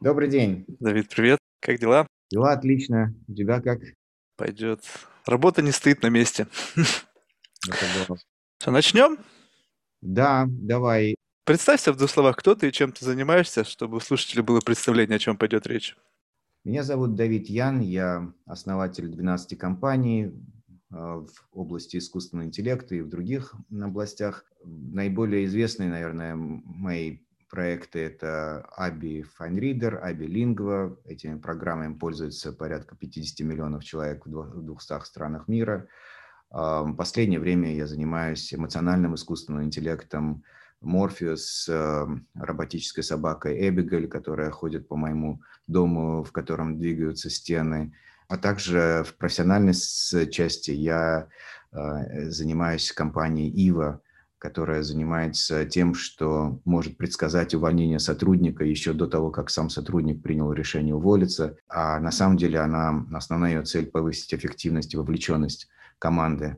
Добрый день. Давид, привет. Как дела? Дела отлично. У тебя как? Пойдет. Работа не стоит на месте. Что, начнем? Да, давай. Представься в двух словах, кто ты и чем ты занимаешься, чтобы у слушателей было представление, о чем пойдет речь. Меня зовут Давид Ян, я основатель 12 компаний э, в области искусственного интеллекта и в других областях. Наиболее известные, наверное, мои проекты – это ABI FineReader, ABI Lingua. Этими программами пользуются порядка 50 миллионов человек в 200 странах мира. В последнее время я занимаюсь эмоциональным искусственным интеллектом, Морфеус, роботической собакой Эбигель, которая ходит по моему дому, в котором двигаются стены. А также в профессиональной части я э, занимаюсь компанией Ива, которая занимается тем, что может предсказать увольнение сотрудника еще до того, как сам сотрудник принял решение уволиться. А на самом деле она, основная ее цель – повысить эффективность и вовлеченность команды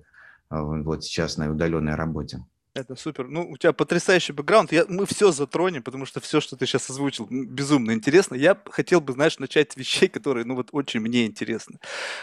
э, вот сейчас на удаленной работе. Это супер. Ну, у тебя потрясающий бэкграунд. Я, мы все затронем, потому что все, что ты сейчас озвучил, безумно интересно. Я хотел бы, знаешь, начать с вещей, которые, ну, вот очень мне интересны.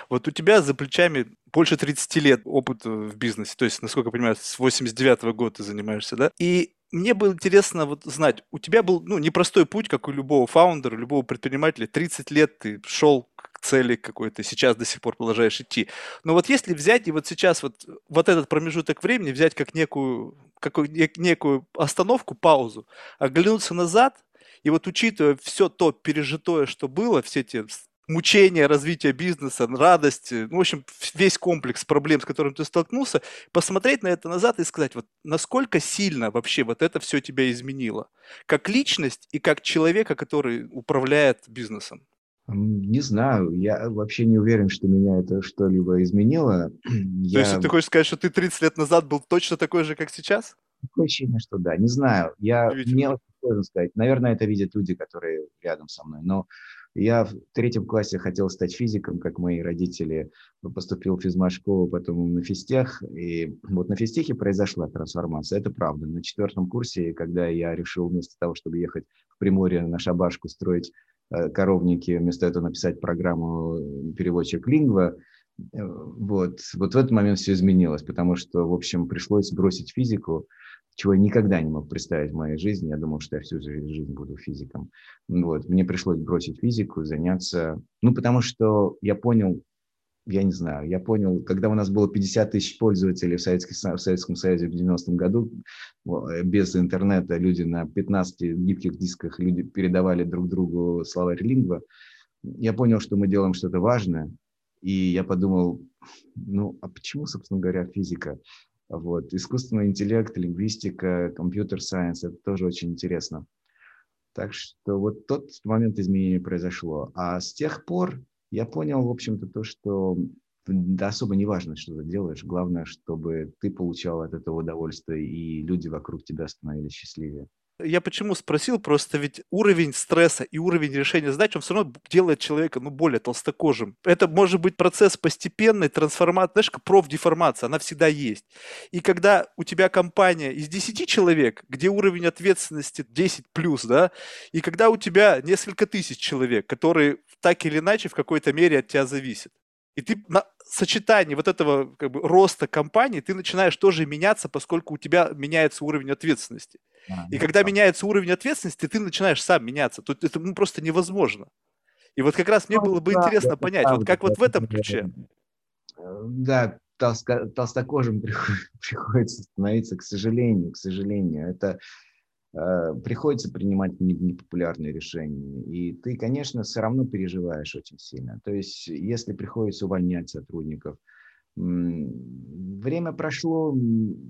Вот у тебя за плечами больше 30 лет опыта в бизнесе. То есть, насколько я понимаю, с 89 -го года ты занимаешься, да? И мне было интересно вот знать, у тебя был ну, непростой путь, как у любого фаундера, любого предпринимателя. 30 лет ты шел цели какой-то, сейчас до сих пор продолжаешь идти. Но вот если взять и вот сейчас вот, вот этот промежуток времени взять как некую, как некую остановку, паузу, оглянуться назад, и вот учитывая все то пережитое, что было, все те мучения развития бизнеса, радость, ну, в общем, весь комплекс проблем, с которым ты столкнулся, посмотреть на это назад и сказать, вот насколько сильно вообще вот это все тебя изменило, как личность и как человека, который управляет бизнесом. Не знаю, я вообще не уверен, что меня это что-либо изменило. То я... есть ты хочешь сказать, что ты 30 лет назад был точно такой же, как сейчас? Такое ощущение, что да. Не знаю. Я, мне сложно сказать. Наверное, это видят люди, которые рядом со мной. Но я в третьем классе хотел стать физиком, как мои родители. Поступил в физмат-школу, потом на физтех. И вот на физтехе произошла трансформация. Это правда. На четвертом курсе, когда я решил вместо того, чтобы ехать в Приморье на шабашку строить коровники, вместо этого написать программу э, переводчик Lingua. Э, вот. вот в этот момент все изменилось, потому что, в общем, пришлось бросить физику, чего я никогда не мог представить в моей жизни. Я думал, что я всю жизнь буду физиком. Вот. Мне пришлось бросить физику, заняться... Ну, потому что я понял, я не знаю, я понял, когда у нас было 50 тысяч пользователей в, Советском, в Советском Союзе в 90-м году, э, без интернета люди на 15 гибких дисках люди передавали друг другу словарь лингва, я понял, что мы делаем что-то важное, и я подумал, ну, а почему, собственно говоря, физика? Вот. Искусственный интеллект, лингвистика, компьютер-сайенс – это тоже очень интересно. Так что вот тот момент изменения произошло. А с тех пор я понял, в общем-то, то, что да особо не важно, что ты делаешь. Главное, чтобы ты получал от этого удовольствие, и люди вокруг тебя становились счастливее. Я почему спросил, просто ведь уровень стресса и уровень решения задач, он все равно делает человека, ну, более толстокожим. Это может быть процесс постепенной трансформации, знаешь, как профдеформация, она всегда есть. И когда у тебя компания из 10 человек, где уровень ответственности 10 плюс, да, и когда у тебя несколько тысяч человек, которые так или иначе в какой-то мере от тебя зависят, и ты на сочетании вот этого как бы, роста компании, ты начинаешь тоже меняться, поскольку у тебя меняется уровень ответственности. А, и когда меняется уровень ответственности, ты начинаешь сам меняться. Тут это ну, просто невозможно. И вот как раз мне ну было бы интересно понять, вот как вот в этом ключе. Да, толстокожим приходится становиться, к сожалению, к сожалению. Это приходится принимать непопулярные решения. И ты, конечно, все равно переживаешь очень сильно. То есть, если приходится увольнять сотрудников, время прошло,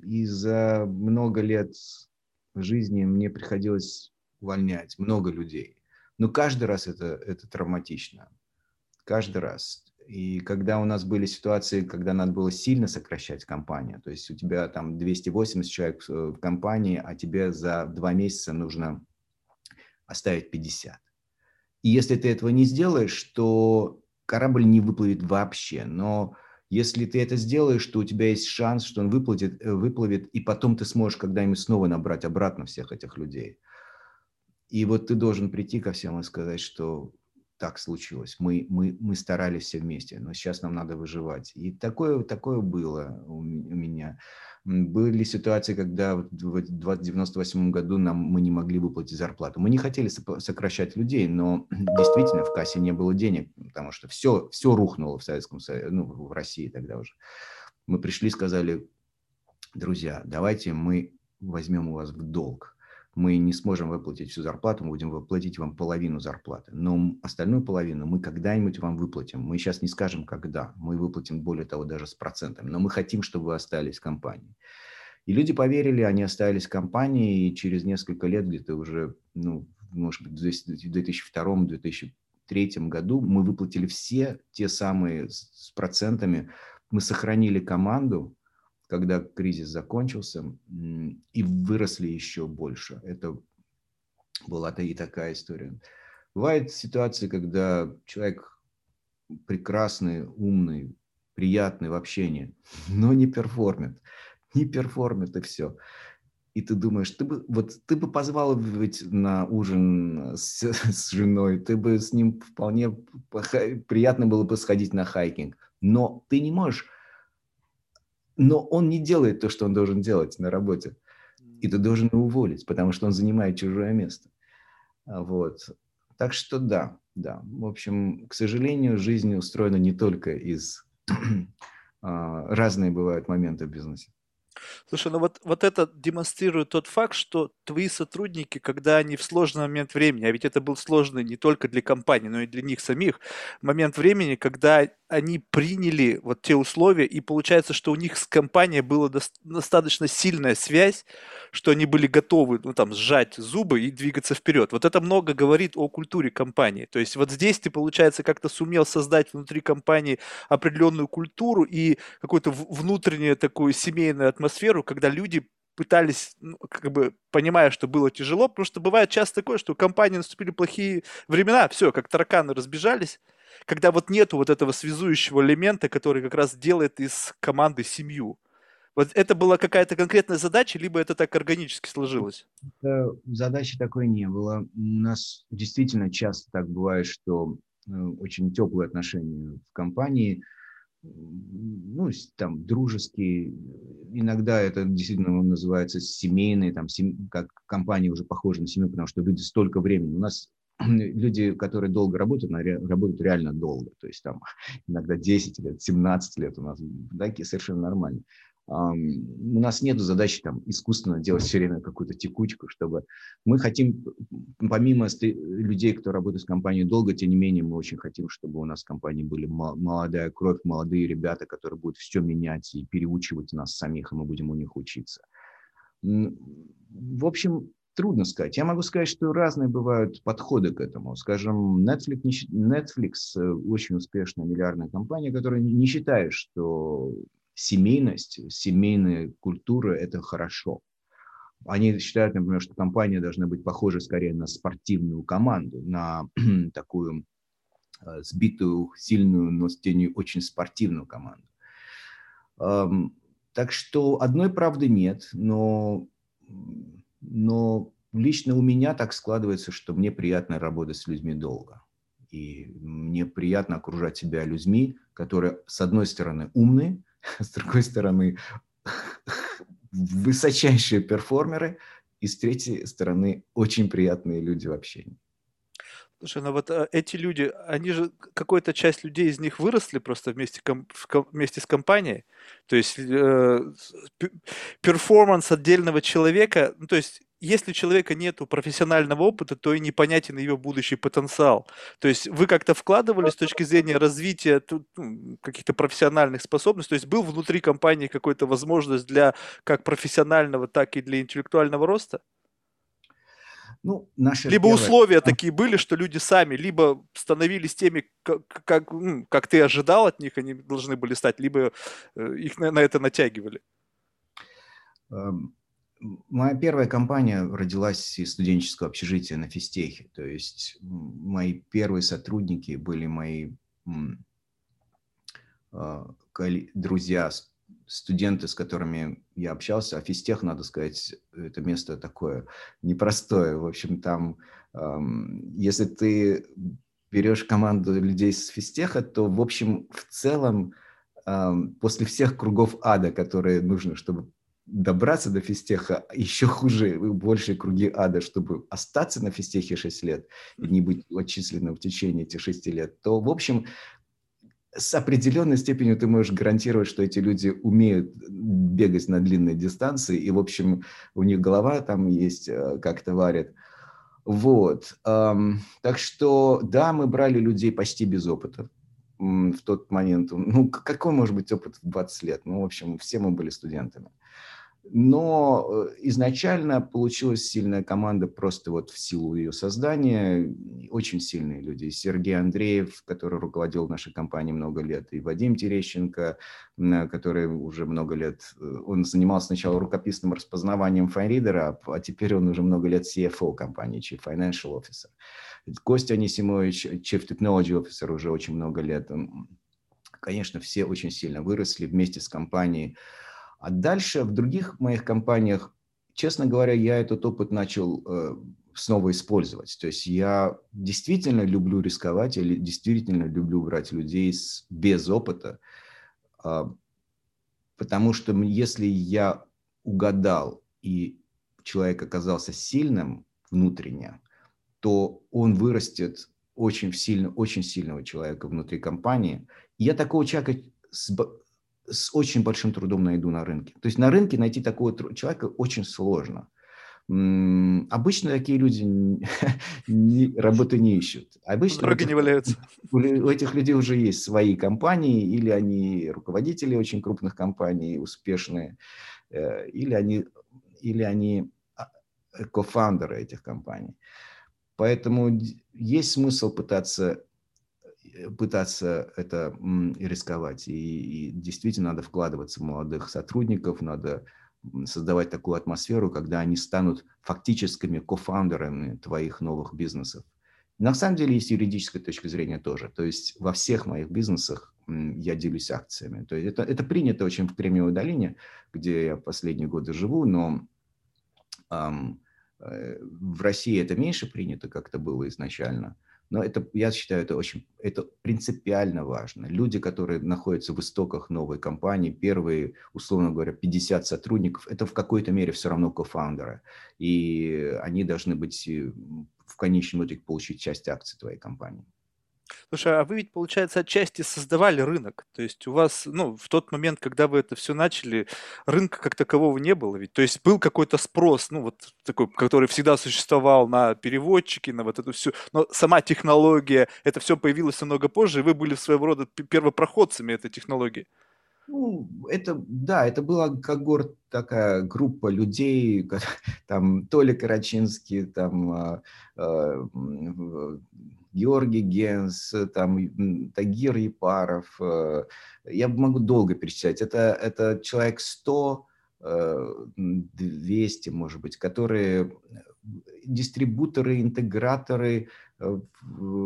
и за много лет жизни мне приходилось увольнять много людей. Но каждый раз это, это травматично. Каждый раз. И когда у нас были ситуации, когда надо было сильно сокращать компанию, то есть у тебя там 280 человек в компании, а тебе за два месяца нужно оставить 50. И если ты этого не сделаешь, то корабль не выплывет вообще. Но если ты это сделаешь, то у тебя есть шанс, что он выплатит, э, выплывет, и потом ты сможешь когда-нибудь снова набрать обратно всех этих людей. И вот ты должен прийти ко всем и сказать, что так случилось. Мы, мы, мы старались все вместе, но сейчас нам надо выживать. И такое, такое было у, меня. Были ситуации, когда в 1998 году нам, мы не могли выплатить зарплату. Мы не хотели сокращать людей, но действительно в кассе не было денег, потому что все, все рухнуло в Советском Союзе, ну, в России тогда уже. Мы пришли, сказали, друзья, давайте мы возьмем у вас в долг мы не сможем выплатить всю зарплату, мы будем выплатить вам половину зарплаты. Но остальную половину мы когда-нибудь вам выплатим. Мы сейчас не скажем, когда. Мы выплатим, более того, даже с процентами. Но мы хотим, чтобы вы остались в компании. И люди поверили, они остались в компании, и через несколько лет, где-то уже, ну, может быть, в 2002-2003 году мы выплатили все те самые с процентами, мы сохранили команду, когда кризис закончился, и выросли еще больше. Это была-то и такая история. Бывают ситуации, когда человек прекрасный, умный, приятный в общении, но не перформит. Не перформит и все. И ты думаешь, ты бы, вот, ты бы позвал ведь на ужин с, с женой, ты бы с ним вполне приятно было бы сходить на хайкинг. Но ты не можешь но он не делает то, что он должен делать на работе. И ты должен его уволить, потому что он занимает чужое место. Вот. Так что да, да. В общем, к сожалению, жизнь устроена не только из... А, разные бывают моменты в бизнесе. Слушай, ну вот, вот это демонстрирует тот факт, что твои сотрудники, когда они в сложный момент времени, а ведь это был сложный не только для компании, но и для них самих, момент времени, когда они приняли вот те условия, и получается, что у них с компанией была достаточно сильная связь, что они были готовы, ну, там, сжать зубы и двигаться вперед. Вот это много говорит о культуре компании. То есть вот здесь ты, получается, как-то сумел создать внутри компании определенную культуру и какую-то внутреннюю такую семейную атмосферу, когда люди пытались, ну, как бы понимая, что было тяжело, потому что бывает часто такое, что у компании наступили плохие времена, все, как тараканы разбежались, когда вот нету вот этого связующего элемента, который как раз делает из команды семью. Вот это была какая-то конкретная задача, либо это так органически сложилось? Задачи такой не было. У нас действительно часто так бывает, что э, очень теплые отношения в компании, ну, там, дружеские, иногда это действительно называется семейные, там, сем... как компания уже похожа на семью, потому что люди столько времени. У нас люди, которые долго работают, работают реально долго. То есть там иногда 10 лет, 17 лет у нас такие совершенно нормально. У нас нет задачи там искусственно делать все время какую-то текучку, чтобы мы хотим, помимо людей, кто работает в компании долго, тем не менее мы очень хотим, чтобы у нас в компании были молодая кровь, молодые ребята, которые будут все менять и переучивать нас самих, и мы будем у них учиться. В общем, трудно сказать. Я могу сказать, что разные бывают подходы к этому. Скажем, Netflix, Netflix э, очень успешная миллиардная компания, которая не считает, что семейность, семейная культура – это хорошо. Они считают, например, что компания должна быть похожа скорее на спортивную команду, на такую э, сбитую, сильную, но с тенью очень спортивную команду. Так что одной правды нет, но но лично у меня так складывается, что мне приятно работать с людьми долго. И мне приятно окружать себя людьми, которые, с одной стороны, умные, с другой стороны, высочайшие перформеры, и с третьей стороны, очень приятные люди в общении. Слушай, ну вот а, эти люди, они же, какая-то часть людей из них выросли просто вместе, ком, вместе с компанией. То есть э, перформанс отдельного человека, ну то есть если у человека нет профессионального опыта, то и непонятен его будущий потенциал. То есть вы как-то вкладывали с точки зрения развития каких-то профессиональных способностей, то есть был внутри компании какой-то возможность для как профессионального, так и для интеллектуального роста? Ну, наши либо первые... условия такие были, что люди сами либо становились теми, как, как, как ты ожидал от них, они должны были стать, либо э, их на, на это натягивали. Эм, моя первая компания родилась из студенческого общежития на физтехе. То есть мои первые сотрудники были мои э, друзья студенты, с которыми я общался, а физтех, надо сказать, это место такое непростое. В общем, там, если ты берешь команду людей с физтеха, то, в общем, в целом, после всех кругов ада, которые нужно, чтобы добраться до физтеха, еще хуже, большие круги ада, чтобы остаться на физтехе 6 лет и не быть отчисленным в течение этих 6 лет, то, в общем, с определенной степенью ты можешь гарантировать, что эти люди умеют бегать на длинные дистанции, и, в общем, у них голова там есть, э, как-то варит. Вот. Так что, да, мы брали людей почти без опыта в тот момент. Ну, какой может быть опыт в 20 лет? Ну, в общем, все мы были студентами. Но э, изначально получилась сильная команда просто вот в силу ее создания. Очень сильные люди. Сергей Андреев, который руководил нашей компанией много лет, и Вадим Терещенко, который уже много лет, э, он занимался сначала рукописным распознаванием файнридера, а теперь он уже много лет CFO компании, Chief Financial Officer. Костя Анисимович, Chief Technology Officer уже очень много лет. Конечно, все очень сильно выросли вместе с компанией. А дальше в других моих компаниях, честно говоря, я этот опыт начал э, снова использовать. То есть я действительно люблю рисковать, или действительно люблю брать людей с, без опыта, э, потому что если я угадал и человек оказался сильным внутренне, то он вырастет очень сильно, очень сильного человека внутри компании. И я такого человека с, очень большим трудом найду на рынке. То есть на рынке найти такого человека очень сложно. Обычно такие люди не, работы не ищут. Обычно Дороги не валяются. У этих людей уже есть свои компании, или они руководители очень крупных компаний, успешные, э, или они, или они а, кофаундеры этих компаний. Поэтому есть смысл пытаться Э, пытаться это рисковать. И, и действительно надо вкладываться в молодых сотрудников, надо создавать такую атмосферу, когда они станут фактическими кофаундерами твоих новых бизнесов. На самом деле, есть юридическая точка зрения тоже. То есть во всех моих бизнесах я делюсь акциями. То есть это, это принято очень в Кремниевой долине, где я последние годы живу, но эм, э, в России это меньше принято, как это было изначально. Но это, я считаю, это очень, это принципиально важно. Люди, которые находятся в истоках новой компании, первые, условно говоря, 50 сотрудников, это в какой-то мере все равно кофаундеры. И они должны быть в конечном итоге получить часть акций твоей компании. Слушай, а вы ведь, получается, отчасти создавали рынок. То есть у вас, ну, в тот момент, когда вы это все начали, рынка как такового не было ведь. То есть был какой-то спрос, ну, вот такой, который всегда существовал на переводчики, на вот эту всю. Но сама технология, это все появилось намного позже, и вы были своего рода первопроходцами этой технологии. Ну, это, да, это была когорт, такая группа людей, там Толя Карачинский, там а, а, Георгий Генс, там, Тагир Епаров. Э, я могу долго перечислять. Это, это человек 100, 200, э, может быть, которые дистрибуторы, интеграторы, э,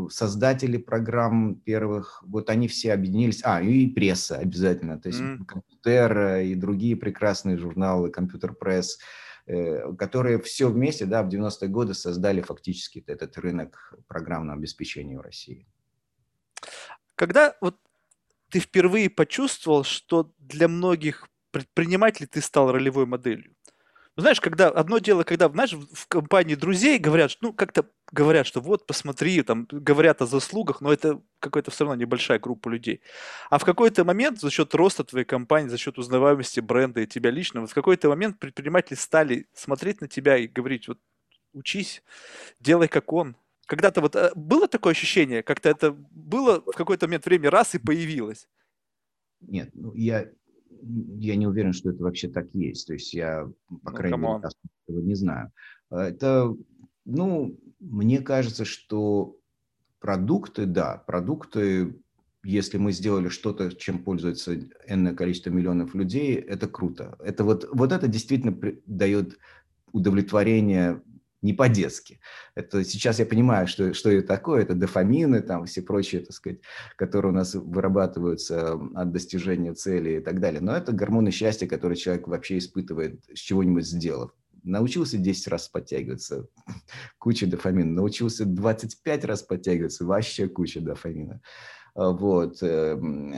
создатели программ первых, вот они все объединились, а, и пресса обязательно, то есть mm. компьютер и другие прекрасные журналы, компьютер пресс, Э, которые все вместе да, в 90-е годы создали фактически этот рынок программного обеспечения в России. Когда вот ты впервые почувствовал, что для многих предпринимателей ты стал ролевой моделью? Знаешь, когда одно дело, когда, знаешь, в компании друзей говорят, ну, как-то говорят, что вот, посмотри, там, говорят о заслугах, но это какая-то все равно небольшая группа людей. А в какой-то момент за счет роста твоей компании, за счет узнаваемости бренда и тебя лично, вот в какой-то момент предприниматели стали смотреть на тебя и говорить, вот, учись, делай как он. Когда-то вот э, было такое ощущение, как-то это было в какой-то момент времени раз и появилось? Нет, ну, я я не уверен, что это вообще так есть. То есть я, по ну, крайней мере, этого не знаю. А, это, ну, мне кажется, что продукты, да, продукты, если мы сделали что-то, чем пользуется энное количество миллионов людей, это круто. Это вот, вот это действительно дает удовлетворение не по-детски. Это сейчас я понимаю, что, что это такое, это дофамины, там все прочие, так сказать, которые у нас вырабатываются от достижения цели и так далее. Но это гормоны счастья, которые человек вообще испытывает с чего-нибудь сделав. Научился 10 раз подтягиваться, куча дофамина. Научился 25 раз подтягиваться, вообще куча дофамина. А, вот. Эм,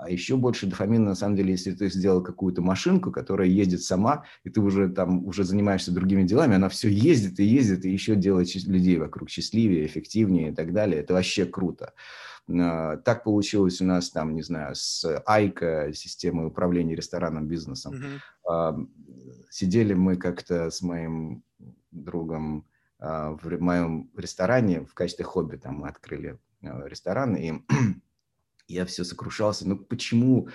а еще больше дофамина, на самом деле, если ты сделал какую-то машинку, которая ездит сама, и ты уже там уже занимаешься другими делами, она все ездит и ездит, и еще делает людей вокруг счастливее, эффективнее и так далее. Это вообще круто. А, так получилось у нас там, не знаю, с Айка, системой управления ресторанным бизнесом. Mm-hmm. Сидели мы как-то с моим другом в моем ресторане в качестве хобби, там мы открыли ресторан, и я все сокрушался. Ну почему,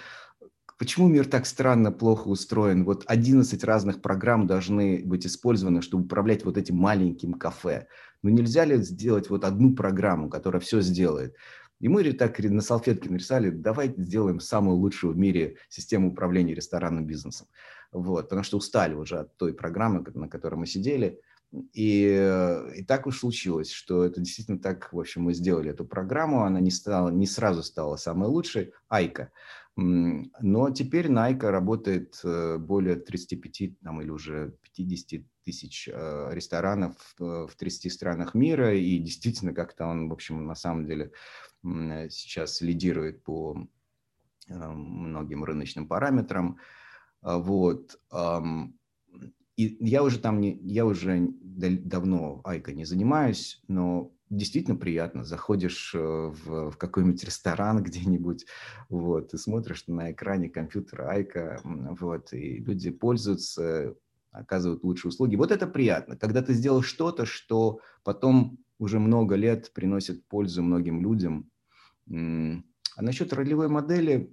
почему мир так странно, плохо устроен? Вот 11 разных программ должны быть использованы, чтобы управлять вот этим маленьким кафе. Ну нельзя ли сделать вот одну программу, которая все сделает? И мы так на салфетке нарисовали, давайте сделаем самую лучшую в мире систему управления ресторанным бизнесом. Вот, потому что устали уже от той программы, на которой мы сидели. И, э, и так уж случилось, что это действительно так, в общем, мы сделали эту программу, она не, стала, не сразу стала самой лучшей, Айка. Но теперь на Айка работает э, более 35 там, или уже 50 тысяч э, ресторанов в 30 странах мира, и действительно как-то он, в общем, на самом деле сейчас лидирует по многим рыночным параметрам. Вот. И я уже там не, я уже давно Айка не занимаюсь, но действительно приятно. Заходишь э, в, в какой-нибудь ресторан где-нибудь, вот, и смотришь на экране компьютера Айка, вот, и люди пользуются, оказывают лучшие услуги. Вот это приятно, когда ты сделал что-то, что потом уже много лет приносит пользу многим людям. А насчет ролевой модели,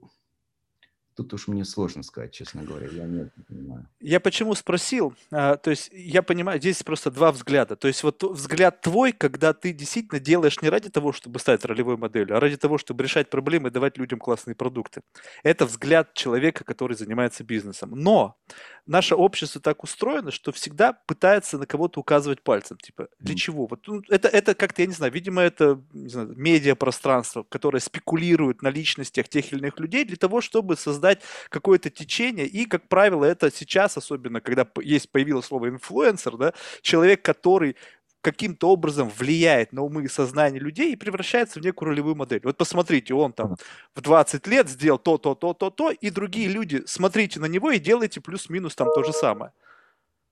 Тут уж мне сложно сказать, честно говоря, я не понимаю. Я почему спросил? А, то есть я понимаю, здесь просто два взгляда. То есть вот взгляд твой, когда ты действительно делаешь не ради того, чтобы стать ролевой моделью, а ради того, чтобы решать проблемы и давать людям классные продукты. Это взгляд человека, который занимается бизнесом. Но наше общество так устроено, что всегда пытается на кого-то указывать пальцем. Типа, для чего? Вот, ну, это, это как-то, я не знаю, видимо, это не знаю, медиапространство, которое спекулирует на личностях тех или иных людей для того, чтобы создать какое-то течение. И, как правило, это сейчас, особенно когда есть появилось слово инфлюенсер, да, человек, который каким-то образом влияет на умы и сознание людей и превращается в некую ролевую модель. Вот посмотрите, он там в 20 лет сделал то, то, то, то, то, и другие люди, смотрите на него и делайте плюс-минус там то же самое.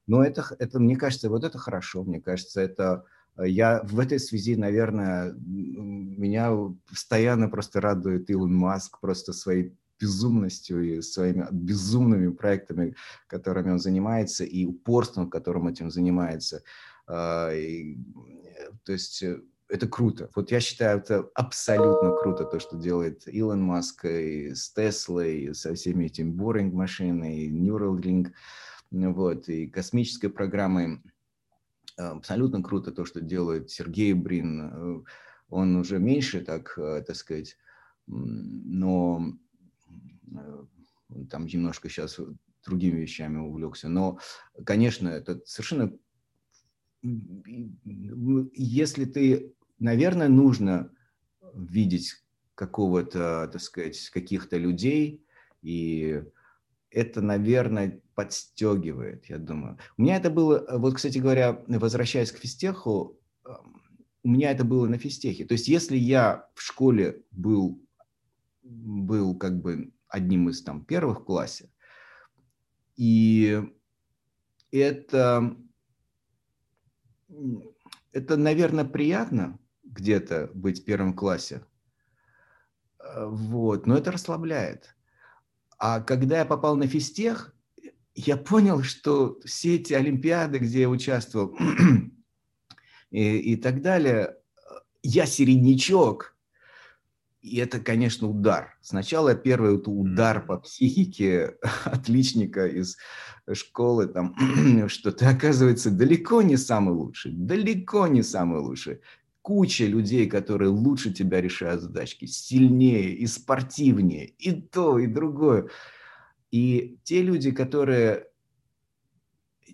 Ну, это, это, мне кажется, вот это хорошо, мне кажется, это... Я в этой связи, наверное, меня постоянно просто радует Илон Маск просто своей безумностью и своими безумными проектами, которыми он занимается, и упорством, которым этим занимается. А, и, э, то есть э, это круто. Вот я считаю, это абсолютно круто, то, что делает Илон Маск и с Теслой, и со всеми этими Boring машинами, и Neuralink, вот, и космической программой. Абсолютно круто то, что делает Сергей Брин. Он уже меньше, так, э, так сказать, но там немножко сейчас другими вещами увлекся. Но, конечно, это совершенно если ты, наверное, нужно видеть какого-то, так сказать, каких-то людей, и это, наверное, подстегивает, я думаю. У меня это было, вот, кстати говоря, возвращаясь к физтеху, у меня это было на физтехе. То есть если я в школе был, был как бы одним из там первых в классе, и это это, наверное, приятно где-то быть в первом классе, э, вот, но это расслабляет. А когда я попал на физтех, я понял, что все эти олимпиады, где я участвовал и, и так далее, я середнячок. И это, конечно, удар. Сначала первый удар по психике отличника из школы, там, что ты, оказывается, далеко не самый лучший, далеко не самый лучший. Куча людей, которые лучше тебя решают задачки, сильнее и спортивнее, и то, и другое. И те люди, которые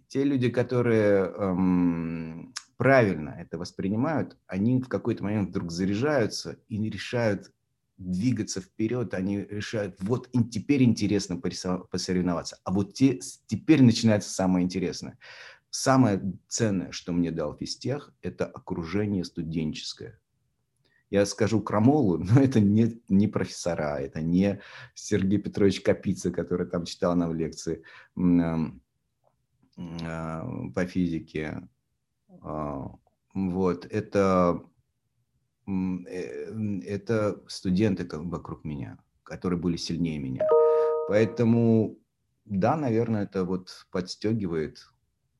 те люди, которые эм, правильно это воспринимают, они в какой-то момент вдруг заряжаются и решают двигаться вперед, они решают, вот теперь интересно посоревноваться, а вот те, теперь начинается самое интересное. Самое ценное, что мне дал физтех, это окружение студенческое. Я скажу крамолу, но это не, не профессора, это не Сергей Петрович Капица, который там читал нам лекции а, по физике. А, вот, это, э, это студенты вокруг меня, которые были сильнее меня. Поэтому, да, наверное, это вот подстегивает.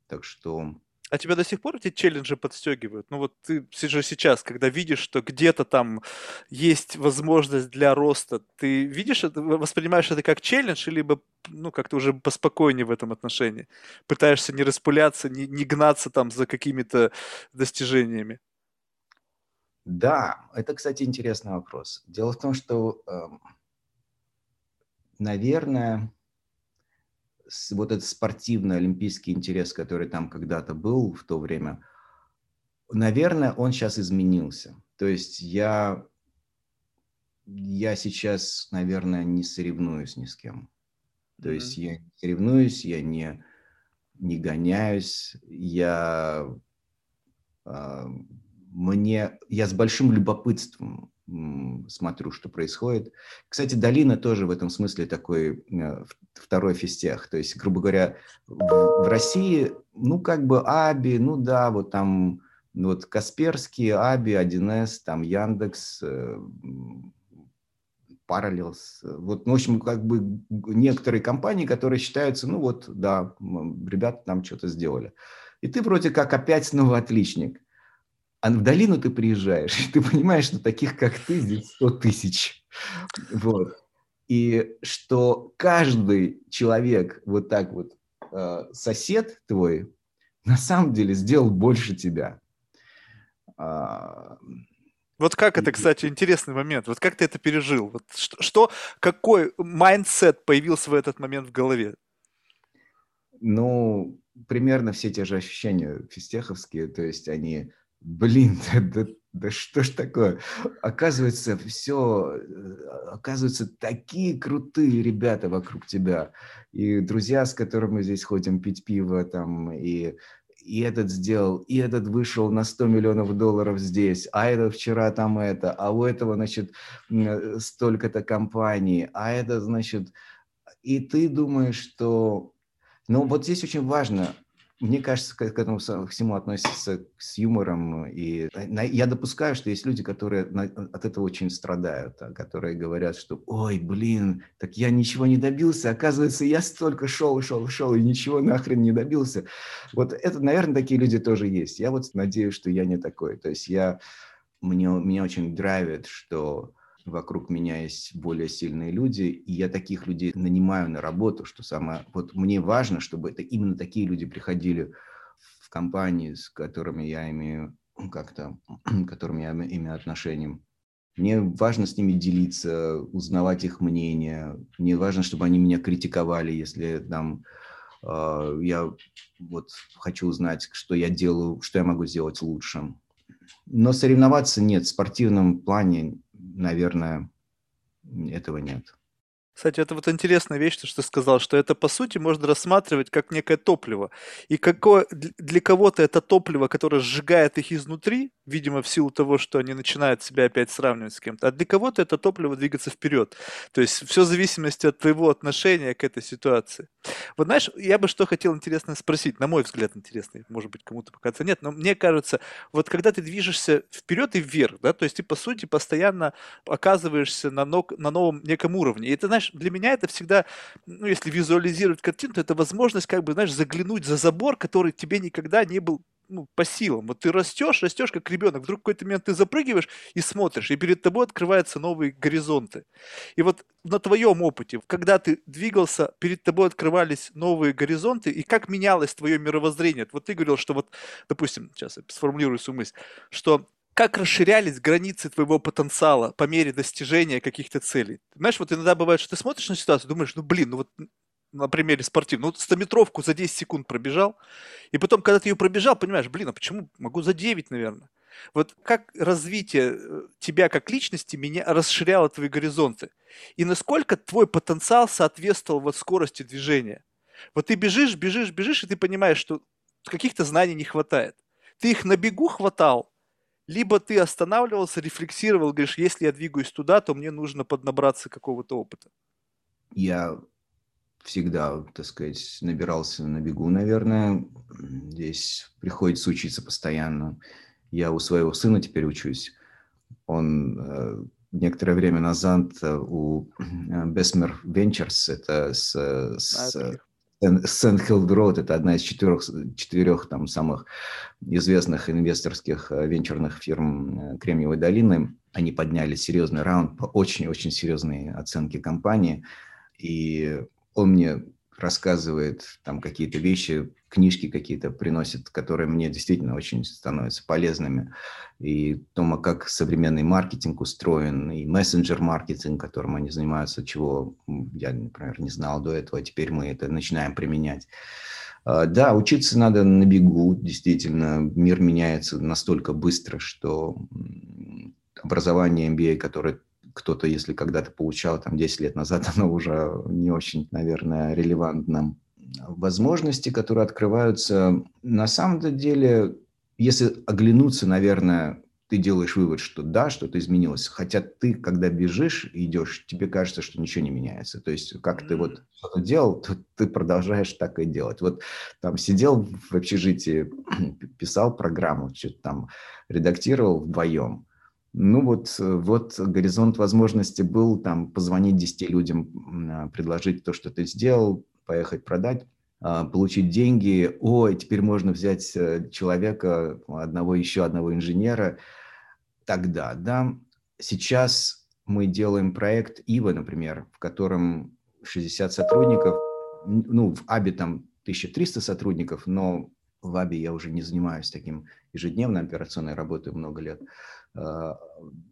Так что а тебя до сих пор эти челленджи подстегивают? Ну вот ты же сейчас, когда видишь, что где-то там есть возможность для роста, ты видишь воспринимаешь это как челлендж, либо ну как-то уже поспокойнее в этом отношении? Пытаешься не распыляться, не, не гнаться там за какими-то достижениями? Да, это, кстати, интересный вопрос. Дело в том, что, э, наверное, вот этот спортивный олимпийский интерес, который там когда-то был в то время, наверное, он сейчас изменился. То есть я, я сейчас, наверное, не соревнуюсь ни с кем. То mm-hmm. есть я не соревнуюсь, я не, не гоняюсь, я, э, мне, я с большим любопытством смотрю, что происходит. Кстати, Долина тоже в этом смысле такой э, второй фистех. То есть, грубо говоря, в России, ну, как бы Аби, ну да, вот там вот Касперский, Аби, 1С, там Яндекс, э, Parallels. Вот, ну, в общем, как бы некоторые компании, которые считаются, ну вот, да, ребята там что-то сделали. И ты вроде как опять снова отличник. А в долину ты приезжаешь, и ты понимаешь, что таких, как ты, здесь 100 тысяч. Вот. И что каждый человек, вот так вот, э, сосед твой, на самом деле сделал больше тебя. А, вот как это, кстати, интересный момент. Вот как ты это пережил? Вот что, что какой mindset появился в этот момент в голове? Ну, примерно все те же ощущения фистеховские, то есть они блин, да, да, да что ж такое? Оказывается, все, э, оказывается, такие крутые ребята вокруг тебя. И друзья, с которыми мы здесь ходим пить пиво, там, и, и этот сделал, и этот вышел на 100 миллионов долларов здесь, а этот вчера там это, а у этого, значит, э, столько-то компаний, а это, значит... И ты думаешь, что... Ну, вот здесь очень важно, мне кажется, к этому всему относится с юмором. И я допускаю, что есть люди, которые от этого очень страдают, а, которые говорят, что «Ой, блин, так я ничего не добился, оказывается, я столько шел, шел, шел, и ничего нахрен не добился». Вот это, наверное, такие люди тоже есть. Я вот надеюсь, что я не такой. То есть я, мне, меня очень драйвит, что вокруг меня есть более сильные люди, и я таких людей нанимаю на работу, что самое... Вот мне важно, чтобы это именно такие люди приходили в компании, с которыми я имею как-то, которыми я имею отношения. Мне важно с ними делиться, узнавать их мнение. Мне важно, чтобы они меня критиковали, если там э, я вот хочу узнать, что я делаю, что я могу сделать лучше. Но соревноваться нет. В спортивном плане наверное, этого нет. Кстати, это вот интересная вещь, что ты сказал, что это по сути можно рассматривать как некое топливо. И какое, для кого-то это топливо, которое сжигает их изнутри, видимо, в силу того, что они начинают себя опять сравнивать с кем-то, а для кого-то это топливо двигаться вперед. То есть все в зависимости от твоего отношения к этой ситуации. Вот знаешь, я бы что хотел интересно спросить, на мой взгляд интересно, может быть кому-то покажется нет, но мне кажется, вот когда ты движешься вперед и вверх, да, то есть ты по сути постоянно оказываешься на, ног, на новом неком уровне. И ты знаешь, знаешь, для меня это всегда, ну, если визуализировать картину, то это возможность, как бы, знаешь, заглянуть за забор, который тебе никогда не был ну, по силам. Вот ты растешь, растешь как ребенок, вдруг в какой-то момент ты запрыгиваешь и смотришь, и перед тобой открываются новые горизонты. И вот на твоем опыте, когда ты двигался, перед тобой открывались новые горизонты, и как менялось твое мировоззрение? Вот ты говорил, что вот, допустим, сейчас я сформулирую свою мысль, что как расширялись границы твоего потенциала по мере достижения каких-то целей. Знаешь, вот иногда бывает, что ты смотришь на ситуацию, думаешь, ну блин, ну вот на примере спортивного, ну, 100-метровку за 10 секунд пробежал, и потом, когда ты ее пробежал, понимаешь, блин, а почему могу за 9, наверное? Вот как развитие э, тебя как личности меня расширяло твои горизонты? И насколько твой потенциал соответствовал вот скорости движения? Вот ты бежишь, бежишь, бежишь, и ты понимаешь, что каких-то знаний не хватает. Ты их на бегу хватал, либо ты останавливался, рефлексировал, говоришь, если я двигаюсь туда, то мне нужно поднабраться какого-то опыта. Я всегда, так сказать, набирался на бегу, наверное. Здесь приходится учиться постоянно. Я у своего сына теперь учусь. Он э, некоторое время назад э, у Besmer Ventures, это с, с Сент-Хилд Роуд – это одна из четырех, четырех там, самых известных инвесторских э, венчурных фирм Кремниевой долины. Они подняли серьезный раунд по очень-очень серьезной оценке компании. И он мне рассказывает там какие-то вещи, книжки какие-то приносит, которые мне действительно очень становятся полезными. И то, как современный маркетинг устроен, и мессенджер-маркетинг, которым они занимаются, чего я, например, не знал до этого, а теперь мы это начинаем применять. А, да, учиться надо на бегу, действительно. Мир меняется настолько быстро, что образование MBA, которое кто-то, если когда-то получал там 10 лет назад, оно уже не очень, наверное, релевантно. Возможности, которые открываются, на самом деле, если оглянуться, наверное, ты делаешь вывод, что да, что-то изменилось. Хотя ты, когда бежишь, идешь, тебе кажется, что ничего не меняется. То есть, как ты вот что-то делал, то ты продолжаешь так и делать. Вот там сидел в общежитии, писал программу, что-то там редактировал вдвоем. Ну вот, э, вот горизонт возможности был там позвонить 10 людям, а, предложить то, что ты сделал, поехать продать, а, получить деньги. Ой, теперь можно взять э, человека, одного еще одного инженера. Тогда, да. Сейчас мы делаем проект ИВА, например, в котором 60 сотрудников, ну, в АБИ там 1300 сотрудников, но в АБИ я уже не занимаюсь таким ежедневной операционной работой много лет. А,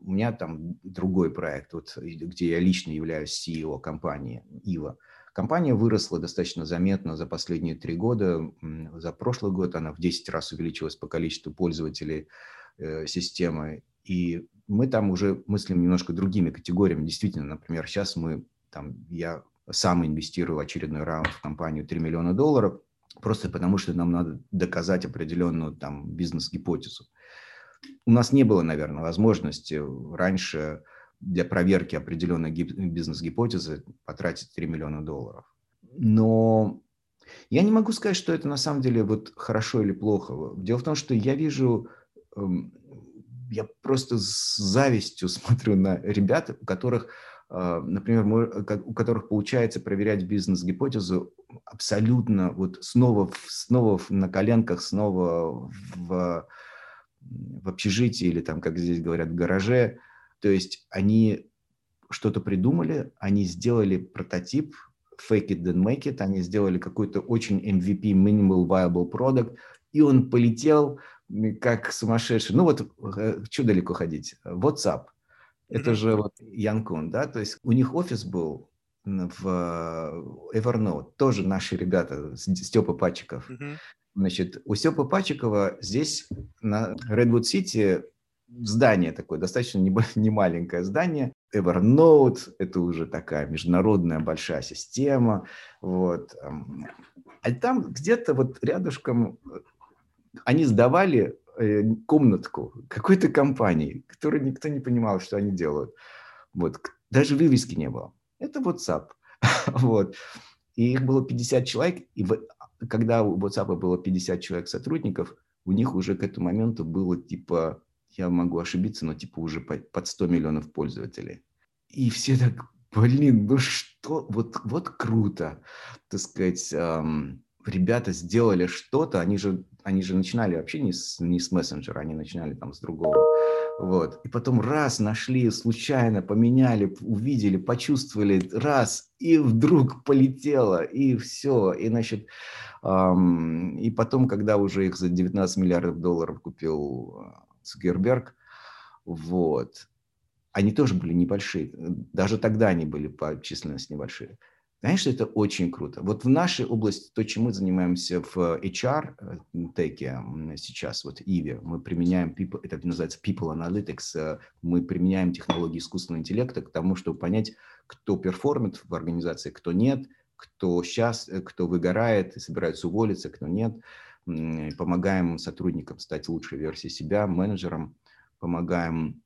у меня там другой проект, вот, где я лично являюсь CEO компании ИВА. Компания выросла достаточно заметно за последние три года. За прошлый год она в 10 раз увеличилась по количеству пользователей э, системы. И мы там уже мыслим немножко другими категориями. Действительно, например, сейчас мы, там, я сам инвестирую очередной раунд в компанию 3 миллиона долларов, просто потому что нам надо доказать определенную там бизнес-гипотезу. У нас не было, наверное, возможности раньше для проверки определенной бизнес-гипотезы потратить 3 миллиона долларов. Но я не могу сказать, что это на самом деле вот хорошо или плохо. Дело в том, что я вижу, эм, я просто с завистью смотрю на ребят, у которых, э, например, у которых получается проверять бизнес-гипотезу абсолютно вот снова, снова на коленках, снова в в общежитии или там, как здесь говорят, в гараже. То есть они что-то придумали, они сделали прототип, fake it then make it, они сделали какой-то очень MVP, minimal viable product, и он полетел как сумасшедший. Ну вот, э, что далеко ходить? WhatsApp. Это же вот Янкун, да, то есть у них офис был в э, Evernote, тоже наши ребята, Степа Пачиков. Mm-hmm. Значит, у Степы Пачикова здесь на Redwood City здание такое, достаточно не маленькое здание. Evernote – это уже такая международная большая система. Вот. А там где-то вот рядышком э, они сдавали э, комнатку какой-то компании, которой никто не понимал, что они делают. Вот. Даже вывески не было. Это WhatsApp. вот. И их было 50 человек, и когда у WhatsApp было 50 человек сотрудников, у них уже к этому моменту было типа, я могу ошибиться, но типа уже под 100 миллионов пользователей. И все так, блин, ну что, вот, вот круто, так сказать, эм, ребята сделали что-то, они же, они же начинали вообще не с, не с мессенджера, они начинали там с другого. Вот. И потом раз нашли, случайно поменяли, увидели, почувствовали, раз, и вдруг полетело, и все. И, значит, эм, и потом, когда уже их за 19 миллиардов долларов купил Цукерберг, вот, они тоже были небольшие. Даже тогда они были по численности небольшие. Конечно, это очень круто. Вот в нашей области, то, чем мы занимаемся в HR-теке э, сейчас, вот IVE, мы применяем, people, это называется People Analytics, э, мы применяем технологии искусственного интеллекта к тому, чтобы понять, кто перформит в организации, кто нет, кто сейчас, э, кто выгорает и собирается уволиться, кто нет. Помогаем сотрудникам стать лучшей версией себя, менеджерам, помогаем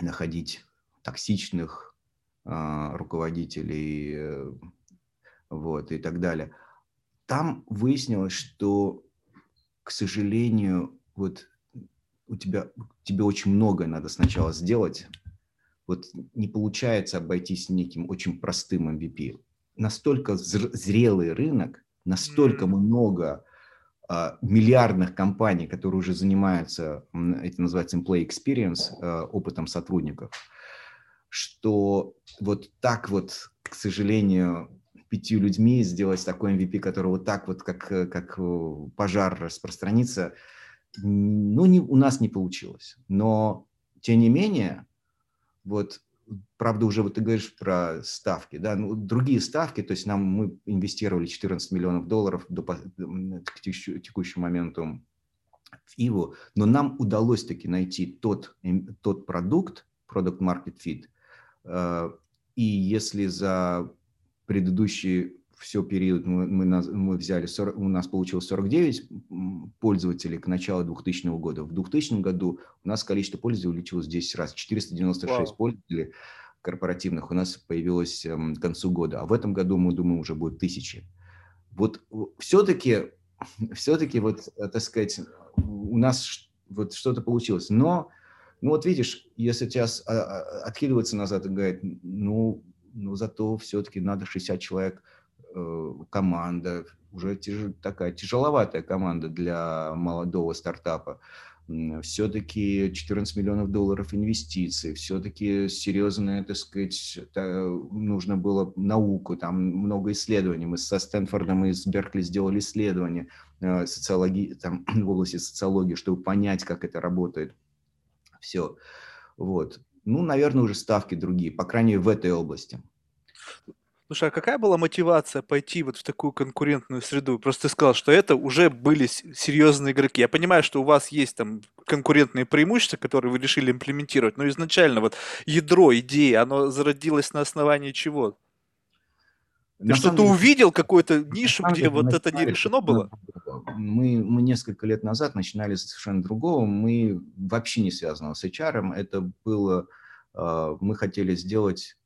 находить токсичных а, руководителей, вот, и так далее. Там выяснилось, что, к сожалению, вот у тебя, тебе очень многое надо сначала сделать. Вот не получается обойтись неким очень простым MVP. Настолько зрелый рынок, настолько много миллиардных компаний, которые уже занимаются, это называется employee experience, а, опытом сотрудников, что вот так вот, к сожалению, пятью людьми сделать такой MVP, который вот так вот, как, э, как э, пожар распространится, ну, не, у нас не получилось. Но, тем не менее, вот, правда, уже вот ты говоришь про ставки, да, ну, другие ставки, то есть нам, мы инвестировали 14 миллионов долларов до, к текущему моменту в Иву, но нам удалось таки найти тот, тот продукт, продукт market fit, э, и если за предыдущий все период мы, мы, мы взяли, 40, у нас получилось 49 пользователей к началу 2000 года. В 2000 году у нас количество пользователей увеличилось 10 раз, 496 Вау. пользователей корпоративных у нас появилось эм, к концу года, а в этом году, мы думаем, уже будет тысячи. Вот все-таки, все-таки вот, э, так сказать, у нас вот что-то получилось. Но, ну вот видишь, если сейчас а, откидываться назад и говорить, ну, но зато все-таки надо 60 человек, команда, уже тяж, такая тяжеловатая команда для молодого стартапа. Все-таки 14 миллионов долларов инвестиций, все-таки серьезная, так сказать, нужно было науку, там много исследований. Мы со Стэнфордом и с Беркли сделали исследования э, социологии, там, в области социологии, чтобы понять, как это работает. Все. Вот ну, наверное, уже ставки другие, по крайней мере, в этой области. Слушай, а какая была мотивация пойти вот в такую конкурентную среду? Просто ты сказал, что это уже были серьезные игроки. Я понимаю, что у вас есть там конкурентные преимущества, которые вы решили имплементировать, но изначально вот ядро идеи, оно зародилось на основании чего? Ты что-то увидел, какую-то нишу, где вот это не решено было? Мы, мы несколько лет назад начинали с совершенно другого. Мы вообще не связаны с HR. Это было... А, мы хотели сделать,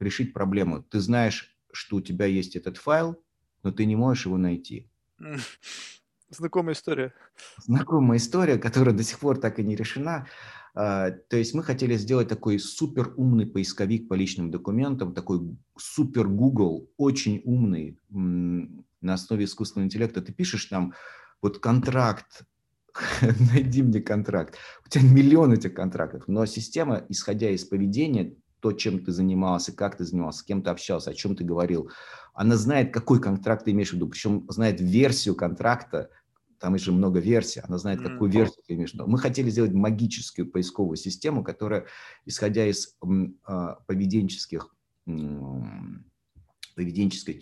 решить проблему. Ты знаешь, что у тебя есть этот файл, но ты не можешь его найти. Знакомая история. Знакомая история, которая до сих пор так и не решена. А, то есть мы хотели сделать такой супер умный поисковик по личным документам, такой супер Google, очень умный на основе искусственного интеллекта. Ты пишешь там вот контракт, найди мне контракт. У тебя миллион этих контрактов, но система, исходя из поведения, то, чем ты занимался, как ты занимался, с кем ты общался, о чем ты говорил, она знает, какой контракт ты имеешь в виду, причем знает версию контракта, там еще много версий, она знает, какую версию ты имеешь в виду. Мы хотели сделать магическую поисковую систему, которая, исходя из а, поведенческих поведенческой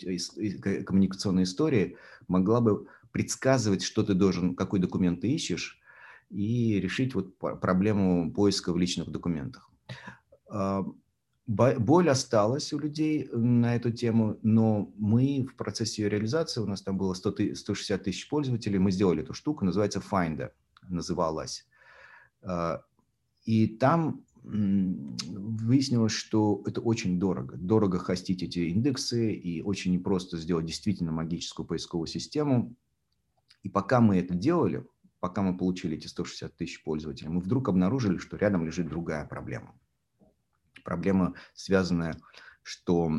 коммуникационной истории, могла бы предсказывать, что ты должен, какой документ ты ищешь, и решить вот проблему поиска в личных документах. Боль осталась у людей э, на эту тему, но мы в процессе ее реализации, у нас там было 100 ты, 160 тысяч пользователей, мы сделали эту штуку, называется Finder, называлась. А, и там выяснилось, что это очень дорого. Дорого хостить эти индексы, и очень непросто сделать действительно магическую поисковую систему. И пока мы это делали, пока мы получили эти 160 тысяч пользователей, мы вдруг обнаружили, что рядом лежит другая проблема – проблема, связанная, что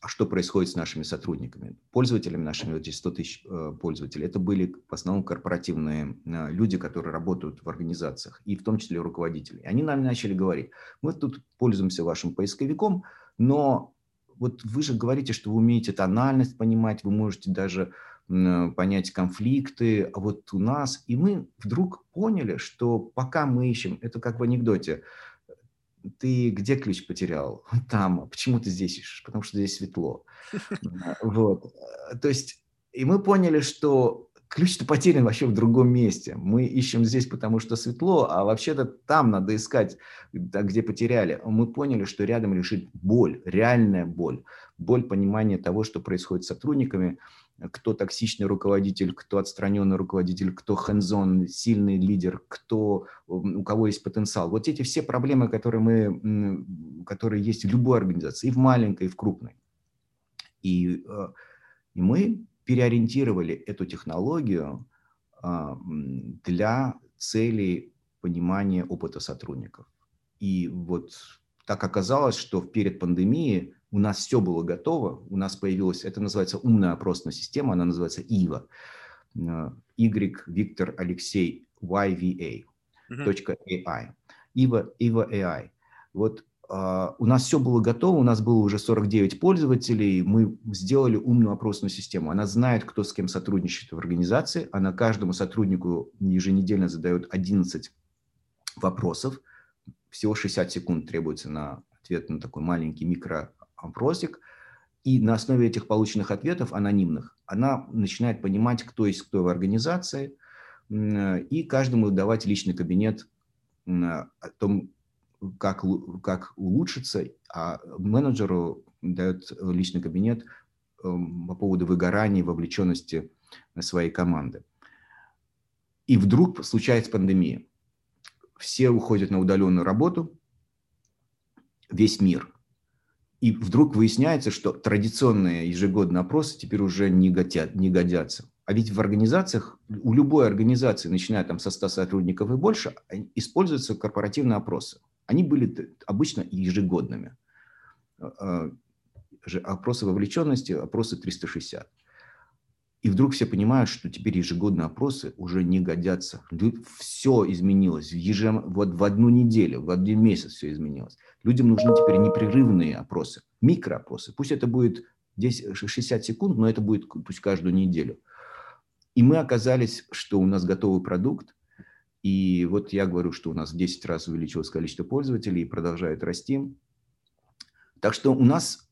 а что происходит с нашими сотрудниками, пользователями нашими, вот эти 100 тысяч э, пользователей, это были в основном корпоративные э, люди, которые работают в организациях, и в том числе руководители. Они нам начали говорить, мы тут пользуемся вашим поисковиком, но вот вы же говорите, что вы умеете тональность понимать, вы можете даже понять конфликты, а вот у нас, и мы вдруг поняли, что пока мы ищем, это как в анекдоте, ты где ключ потерял? Там. Почему ты здесь ищешь? Потому что здесь светло. Вот. То есть, и мы поняли, что ключ-то потерян вообще в другом месте. Мы ищем здесь, потому что светло, а вообще-то там надо искать, где потеряли. Мы поняли, что рядом лежит боль, реальная боль. Боль понимания того, что происходит с сотрудниками, кто токсичный руководитель, кто отстраненный руководитель, кто hands сильный лидер, кто, у кого есть потенциал. Вот эти все проблемы, которые, мы, которые есть в любой организации, и в маленькой, и в крупной. И, э, и мы переориентировали эту технологию а, для целей понимания опыта сотрудников. И вот так оказалось, что перед пандемией у нас все было готово, у нас появилась, это называется умная опросная система, она называется IVA, а, Y, Виктор, Алексей, YVA, uh-huh. .ai, IVA, IVA AI. Вот а, у нас все было готово, у нас было уже 49 пользователей, мы сделали умную опросную систему. Она знает, кто с кем сотрудничает в организации, она каждому сотруднику еженедельно задает 11 вопросов, всего 60 секунд требуется на ответ на такой маленький микроопросик, и на основе этих полученных ответов, анонимных, она начинает понимать, кто есть кто в организации, и каждому давать личный кабинет о том, как, как улучшиться, а менеджеру дает личный кабинет эм, по поводу выгорания, вовлеченности своей команды. И вдруг случается пандемия. Все уходят на удаленную работу, весь мир. И вдруг выясняется, что традиционные ежегодные опросы теперь уже не, годят, не годятся. А ведь в организациях, у любой организации, начиная там со 100 сотрудников и больше, используются корпоративные опросы. Они были обычно ежегодными. А, а, опросы вовлеченности, опросы 360. И вдруг все понимают, что теперь ежегодные опросы уже не годятся. Все изменилось. Ежем, вот в одну неделю, в один месяц все изменилось. Людям нужны теперь непрерывные опросы, микроопросы. Пусть это будет 10, 60 секунд, но это будет пусть каждую неделю. И мы оказались, что у нас готовый продукт, и вот я говорю, что у нас в 10 раз увеличилось количество пользователей и продолжает расти. Так что у нас,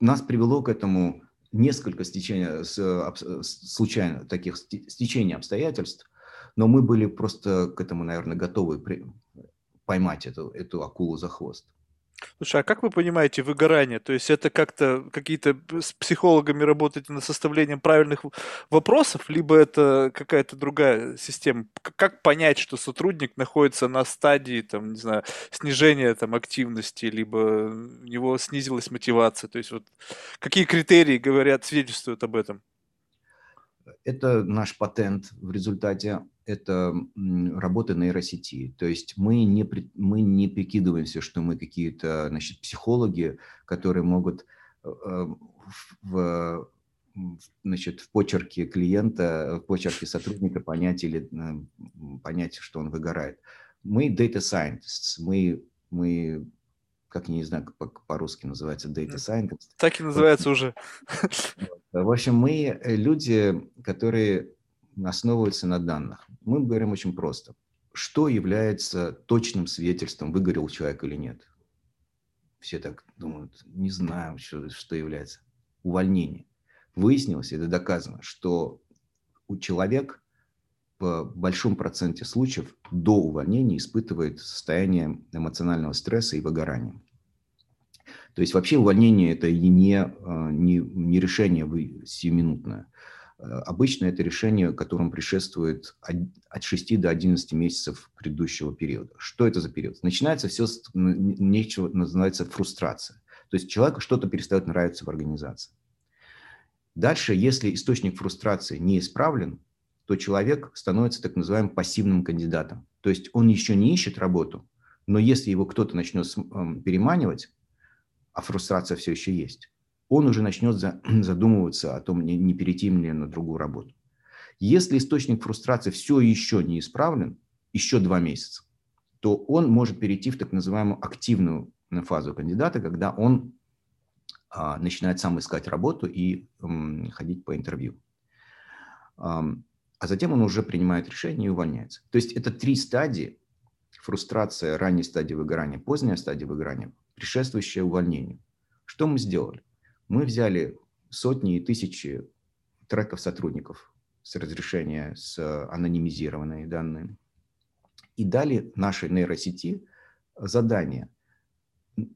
нас привело к этому несколько стечения, случайно таких стечений обстоятельств, но мы были просто к этому, наверное, готовы поймать эту, эту акулу за хвост. Слушай, а как вы понимаете выгорание? То есть это как-то какие-то с психологами работаете над составлением правильных вопросов, либо это какая-то другая система? Как понять, что сотрудник находится на стадии, там, не знаю, снижения там, активности, либо у него снизилась мотивация? То есть вот какие критерии говорят, свидетельствуют об этом? Это наш патент в результате это работа нейросети. То есть мы не, мы не прикидываемся, что мы какие-то значит, психологи, которые могут э, э, в, значит, в почерке клиента, в почерке сотрудника понять или э, понять, что он выгорает. Мы data scientists, мы, мы как не знаю, как по-русски называется, data scientist. Так и называется вот. уже. В общем, мы люди, которые основываются на данных. Мы говорим очень просто. Что является точным свидетельством, выгорел человек или нет? Все так думают, не знаю, что, что является. Увольнение. Выяснилось, это доказано, что у человека в большом проценте случаев до увольнения испытывает состояние эмоционального стресса и выгорания. То есть вообще увольнение – это не, а, не, не решение сиюминутное. Э, обычно это решение, которому предшествует от 6 до 11 месяцев предыдущего периода. Что это за период? Начинается все с нечего называется фрустрация. То есть человеку что-то перестает нравиться в организации. Дальше, если источник фрустрации не исправлен, то человек становится так называемым пассивным кандидатом. То есть он еще не ищет работу, но если его кто-то начнет эм, переманивать, а фрустрация все еще есть, он уже начнет задумываться о том, не, перейти мне на другую работу. Если источник фрустрации все еще не исправлен, еще два месяца, то он может перейти в так называемую активную фазу кандидата, когда он а, начинает сам искать работу и ходить по интервью. А, затем он уже принимает решение и увольняется. То есть это три стадии, фрустрация ранней стадии выгорания, поздняя стадия выгорания, предшествующая увольнению. Что мы сделали? Мы взяли сотни и тысячи треков сотрудников с разрешения, с анонимизированными данными, и дали нашей нейросети задание.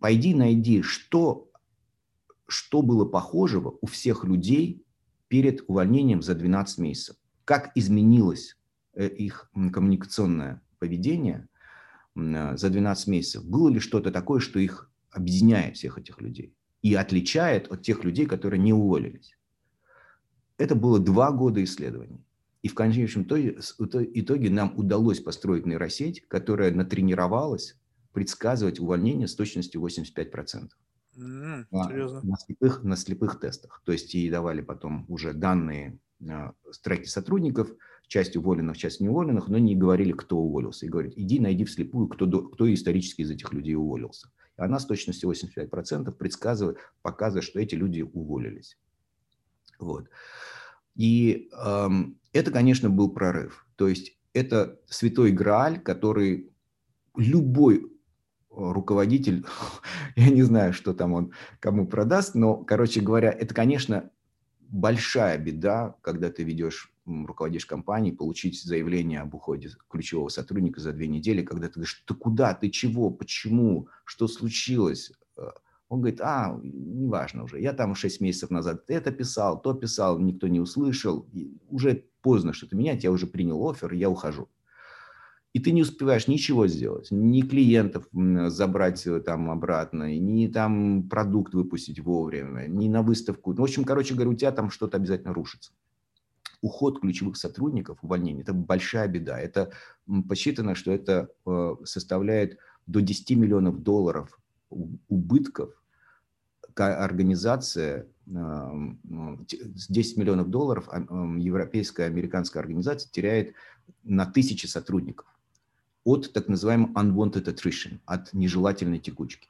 Пойди найди, что, что было похожего у всех людей перед увольнением за 12 месяцев. Как изменилось э, их коммуникационное поведение э, за 12 месяцев. Было ли что-то такое, что их объединяет, всех этих людей, и отличает от тех людей, которые не уволились. Это было два года исследований. И в конечном итоге, итоге нам удалось построить нейросеть, которая натренировалась предсказывать увольнение с точностью 85%. Mm, на, на, слепых, на слепых тестах. То есть ей давали потом уже данные э, треки сотрудников, часть уволенных, часть не уволенных, но не говорили, кто уволился. И говорят, иди найди вслепую, кто, кто исторически из этих людей уволился. И она с точностью 85% предсказывает, показывает, что эти люди уволились. Вот. И эм, это, конечно, был прорыв. То есть это святой Грааль, который любой э, руководитель, я не знаю, что там он кому продаст, но, короче говоря, это, конечно, большая беда, когда ты ведешь, руководишь компанией, получить заявление об уходе ключевого сотрудника за две недели, когда ты говоришь, ты куда, ты чего, почему, что случилось, э, он говорит, а, неважно уже, я там 6 месяцев назад это писал, то писал, никто не услышал, уже поздно что-то менять, я уже принял офер, я ухожу. И ты не успеваешь ничего сделать, ни клиентов забрать э, там обратно, ни там продукт выпустить вовремя, ни на выставку. Ну, в общем, короче говоря, у тебя там что-то обязательно рушится. Уход ключевых сотрудников, увольнение – это большая беда. Это посчитано, что это э, составляет до 10 миллионов долларов убытков организация, 10 миллионов долларов европейская американская организация теряет на тысячи сотрудников от так называемой unwanted attrition, от нежелательной текучки.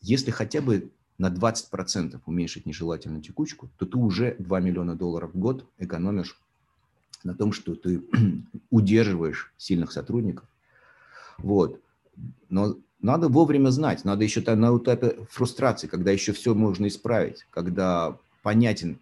Если хотя бы на 20% уменьшить нежелательную текучку, то ты уже 2 миллиона долларов в год экономишь на том, что ты удерживаешь сильных сотрудников. Вот. Но надо вовремя знать, надо еще на этапе фрустрации, когда еще все можно исправить, когда понятен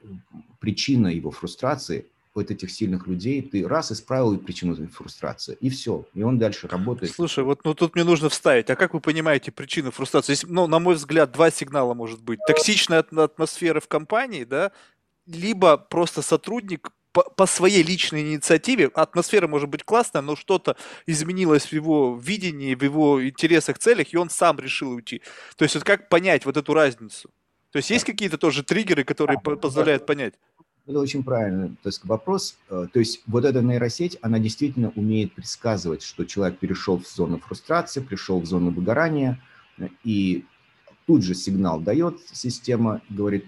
причина его фрустрации, вот этих сильных людей, ты раз исправил причину фрустрации, и все, и он дальше работает. Слушай, вот ну тут мне нужно вставить, а как вы понимаете причину фрустрации? Здесь, ну, на мой взгляд, два сигнала может быть. Токсичная атмосфера в компании, да, либо просто сотрудник по, по своей личной инициативе, атмосфера может быть классная, но что-то изменилось в его видении, в его интересах, целях, и он сам решил уйти. То есть вот как понять вот эту разницу? То есть есть какие-то тоже триггеры, которые позволяют понять? Это очень правильно. То есть вопрос, э, то есть вот эта нейросеть, она действительно умеет предсказывать, что человек перешел в зону фрустрации, пришел в зону выгорания, э, и тут же сигнал дает система, говорит,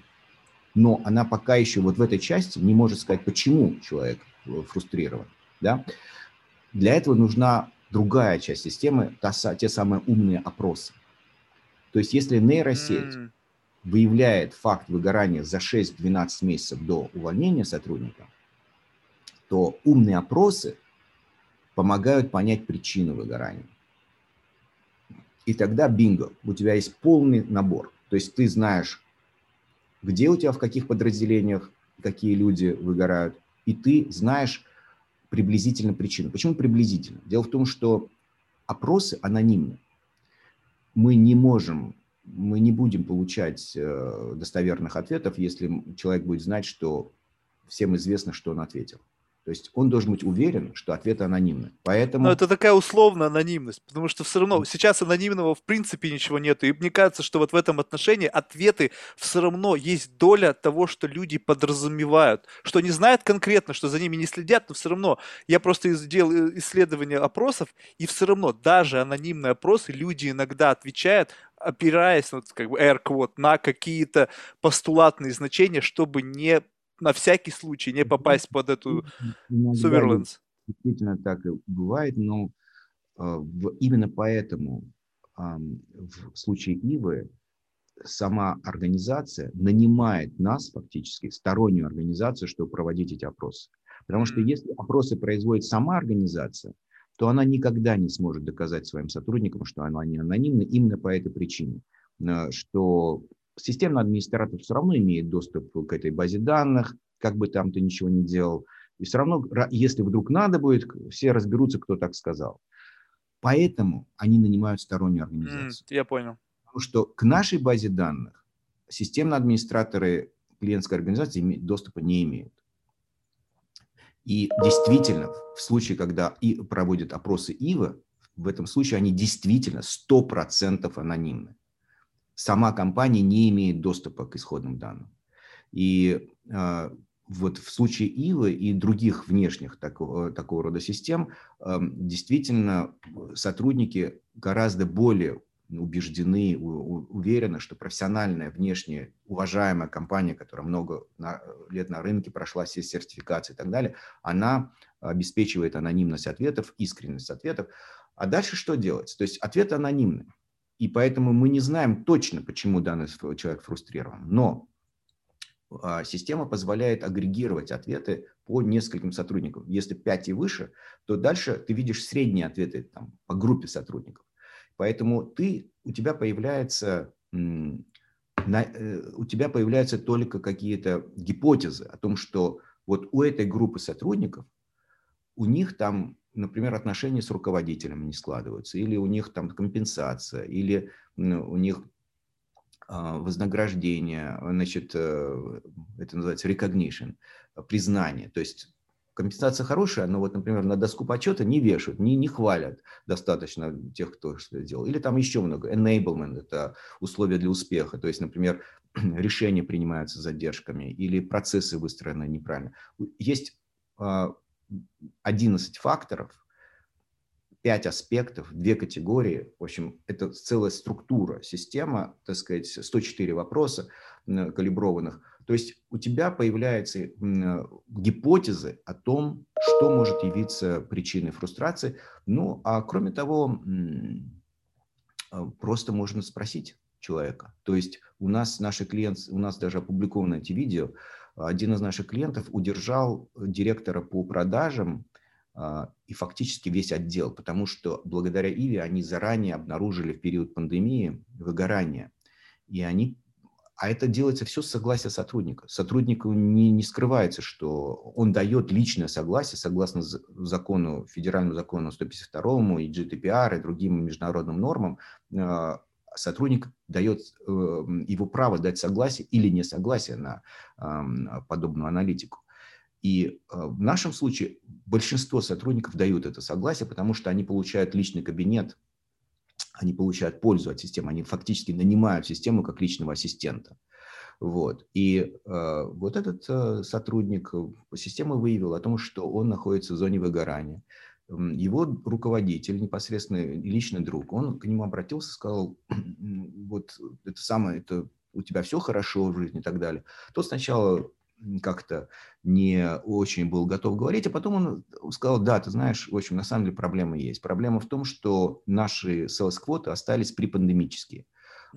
но она пока еще вот в этой части не может сказать, почему человек э, фрустрирован. Да? Для этого нужна другая часть системы, та, те самые умные опросы. То есть если нейросеть. Выявляет факт выгорания за 6-12 месяцев до увольнения сотрудника, то умные опросы помогают понять причину выгорания. И тогда бинго, у тебя есть полный набор. То есть ты знаешь, где у тебя, в каких подразделениях, какие люди выгорают, и ты знаешь приблизительно причину. Почему приблизительно? Дело в том, что опросы анонимны. Мы не можем, мы не будем получать э, достоверных ответов, если человек будет знать, что всем известно, что он ответил. То есть он должен быть уверен, что ответы анонимны. Поэтому... Но это такая условная анонимность, потому что все равно сейчас анонимного в принципе ничего нет. И мне кажется, что вот в этом отношении ответы все равно есть доля того, что люди подразумевают, что не знают конкретно, что за ними не следят, но все равно я просто сделал исследование опросов, и все равно даже анонимные опросы люди иногда отвечают опираясь, вот, как бы, air quote, на какие-то постулатные значения, чтобы не на всякий случай не попасть под эту surveillance. Действительно так и бывает, но э, именно поэтому э, в случае Ивы сама организация нанимает нас фактически, стороннюю организацию, чтобы проводить эти опросы. Потому что если опросы производит сама организация, то она никогда не сможет доказать своим сотрудникам, что она не анонимна именно по этой причине, э, что системный администратор все равно имеет доступ к этой базе данных, как бы там ты ничего не делал, и все равно, если вдруг надо будет, все разберутся, кто так сказал. Поэтому они нанимают стороннюю организацию. Mm, я понял. Потому что к нашей базе данных системные администраторы клиентской организации доступа не имеют. И действительно, в случае, когда и проводят опросы ИВА, в этом случае они действительно 100% анонимны. Сама компания не имеет доступа к исходным данным. И э, вот в случае ИВы и других внешних такого, такого рода систем э, действительно сотрудники гораздо более убеждены, уверены, что профессиональная, внешняя, уважаемая компания, которая много лет на рынке прошла все сертификации и так далее, она обеспечивает анонимность ответов, искренность ответов. А дальше что делать? То есть ответы анонимны. И поэтому мы не знаем точно, почему данный человек фрустрирован. Но а, система позволяет агрегировать ответы по нескольким сотрудникам. Если 5 и выше, то дальше ты видишь средние ответы там, по группе сотрудников. Поэтому ты, у тебя появляется на, э, у тебя появляются только какие-то гипотезы о том, что вот у этой группы сотрудников, у них там, например, отношения с руководителем не складываются, или у них там компенсация, или у них а, вознаграждение, значит, э, это называется recognition, признание. То есть компенсация хорошая, но вот, например, на доску почета не вешают, не, не хвалят достаточно тех, кто что сделал. Или там еще много. Enablement – это условия для успеха. То есть, например, решения принимаются задержками или процессы выстроены неправильно. Есть 11 а, факторов, 5 аспектов, две категории. В общем, это целая структура, система, так сказать, 104 вопроса калиброванных – то есть у тебя появляются гипотезы о том, что может явиться причиной фрустрации. Ну, а кроме того, а, просто можно спросить человека. То есть у нас наши клиенты, у нас даже опубликованы эти видео. Один из наших клиентов удержал директора по продажам а, и фактически весь отдел, потому что благодаря Иве они заранее обнаружили в период пандемии выгорание. И они а это делается все с согласия сотрудника. Сотруднику не, не скрывается, что он дает личное согласие согласно закону, федеральному закону 152 и GDPR и другим международным нормам. А, сотрудник дает э, его право дать согласие или не согласие на подобную аналитику. И а, в нашем случае большинство сотрудников дают это согласие, потому что они получают личный кабинет они получают пользу от системы, они фактически нанимают систему как личного ассистента. Вот. И э, вот этот э, сотрудник э, системы выявил о том, что он находится в зоне выгорания. Его руководитель, непосредственно личный друг, он к нему обратился, сказал, вот это самое, это у тебя все хорошо в жизни и так далее. Тот сначала как-то не очень был готов говорить, а потом он сказал, да, ты знаешь, в общем, на самом деле проблема есть. Проблема в том, что наши sales-квоты остались припандемические.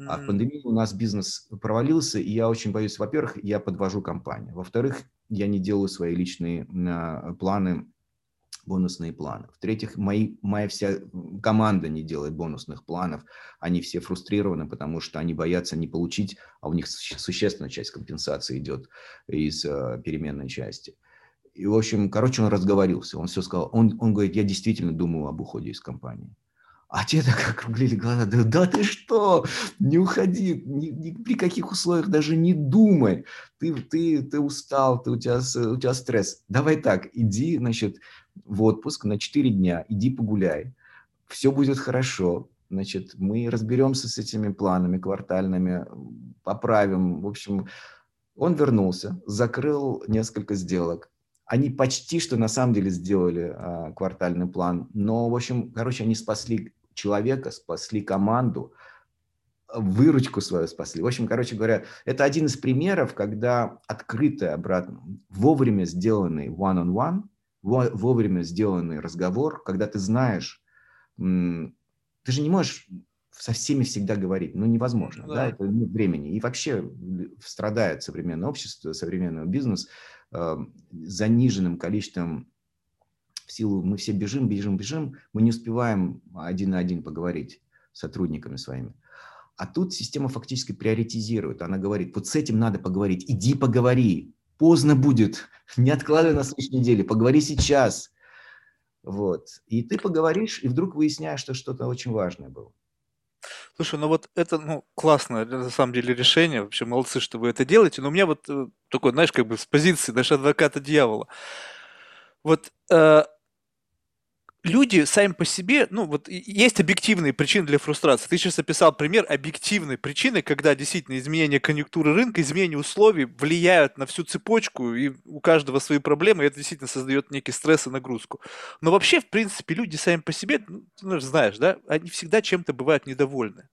А в пандемии у нас бизнес провалился, и я очень боюсь, во-первых, я подвожу компанию, во-вторых, я не делаю свои личные а, планы бонусные планы. В-третьих, мои, моя вся команда не делает бонусных планов. Они все фрустрированы, потому что они боятся не получить, а у них существенная часть компенсации идет из э, переменной части. И, в общем, короче, он разговорился. Он все сказал. Он, он говорит, я действительно думаю об уходе из компании. А те так округлили глаза. Да, да ты что? Не уходи, ни, ни при каких условиях даже не думай. Ты, ты, ты устал, ты, у, тебя, у тебя стресс. Давай так, иди, значит, в отпуск на 4 дня, иди погуляй. Все будет хорошо. Значит, мы разберемся с этими планами квартальными, поправим. В общем, он вернулся, закрыл несколько сделок, они почти что на самом деле сделали а, квартальный план, но, в общем, короче, они спасли человека, спасли команду, выручку свою спасли. В общем, короче говоря, это один из примеров, когда открытый обратно, вовремя сделанный one-on-one, вовремя сделанный разговор, когда ты знаешь, ты же не можешь со всеми всегда говорить, ну невозможно, да, да это нет времени. И вообще страдает современное общество, современный бизнес э, заниженным количеством в силу, мы все бежим, бежим, бежим, мы не успеваем один на один поговорить с сотрудниками своими. А тут система фактически приоритизирует. Она говорит, вот с этим надо поговорить, иди поговори, поздно будет, не откладывай на следующей неделе, поговори сейчас. Вот. И ты поговоришь, и вдруг выясняешь, что что-то очень важное было. Слушай, ну вот это, ну, классное на самом деле решение, вообще молодцы, что вы это делаете, но у меня вот э, такой, знаешь, как бы с позиции, даже адвоката дьявола. Вот э, люди сами по себе, ну вот есть объективные причины для фрустрации. Ты сейчас описал пример объективной причины, когда действительно изменение конъюнктуры рынка, изменение условий влияют на всю цепочку, и у каждого свои проблемы, и это действительно создает некий стресс и нагрузку. Но вообще, в принципе, люди сами по себе, ну, ты знаешь, да, они всегда чем-то бывают недовольны.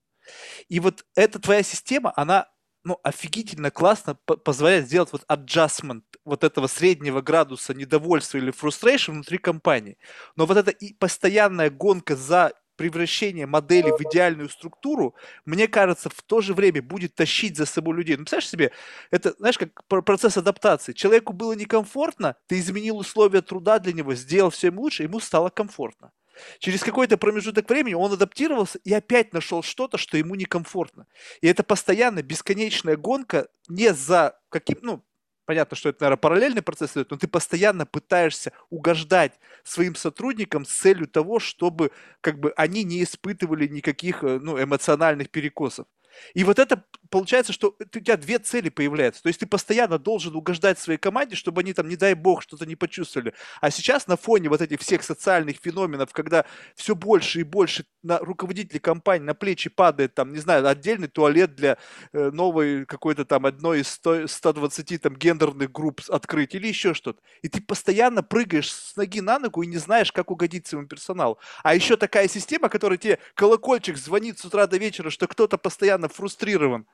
И вот эта твоя система, она ну, офигительно классно позволяет сделать вот adjustment вот этого среднего градуса недовольства или frustration внутри компании. Но вот эта и постоянная гонка за превращение модели в идеальную структуру, мне кажется, в то же время будет тащить за собой людей. Ну, представляешь себе, это, знаешь, как процесс адаптации. Человеку было некомфортно, ты изменил условия труда для него, сделал все ему лучше, ему стало комфортно. Через какой-то промежуток времени он адаптировался и опять нашел что-то, что ему некомфортно. И это постоянно бесконечная гонка не за каким, ну, понятно, что это, наверное, параллельный процесс идет, но ты постоянно пытаешься угождать своим сотрудникам с целью того, чтобы как бы они не испытывали никаких э, ну, эмоциональных перекосов. И вот это получается, что у тебя две цели появляются. То есть ты постоянно должен угождать своей команде, чтобы они там, не дай бог, что-то не почувствовали. А сейчас на фоне вот этих всех социальных феноменов, когда все больше и больше на руководителей компании на плечи падает там, не знаю, отдельный туалет для э, новой какой-то там одной из 100, 120 там гендерных групп открыть или еще что-то. И ты постоянно прыгаешь с ноги на ногу и не знаешь, как угодить своему персоналу. А еще такая система, которая тебе колокольчик звонит с утра до вечера, что кто-то постоянно фрустрирован.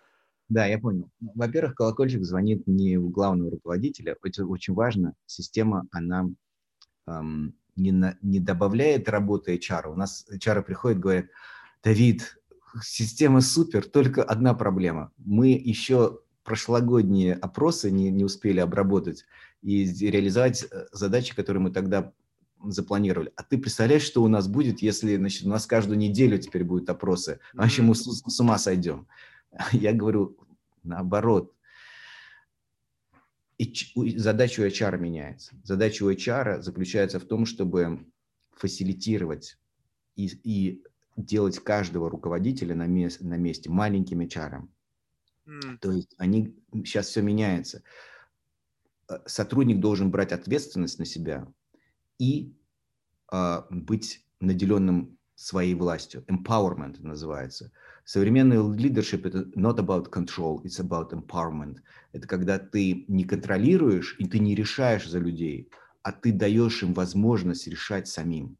Да, я понял. Во-первых, колокольчик звонит не у главного руководителя. Это очень важно. Система, она эм, не, на, не добавляет работы HR. У нас HR приходит и говорят, Давид, система супер, только одна проблема. Мы еще прошлогодние опросы не, не успели обработать и реализовать э, задачи, которые мы тогда запланировали. А ты представляешь, что у нас будет, если значит, у нас каждую неделю теперь будут опросы? Вообще мы с, с ума сойдем. Я говорю, наоборот. И задача у HR меняется. Задача у HR заключается в том, чтобы фасилитировать и, и делать каждого руководителя на, мест, на месте маленьким HR. Mm. То есть они сейчас все меняется. Э, сотрудник должен брать ответственность на себя и э, быть наделенным своей властью. Empowerment называется. Современный leadership – это not about control, it's about empowerment. Это когда ты не контролируешь и ты не решаешь за людей, а ты даешь им возможность решать самим.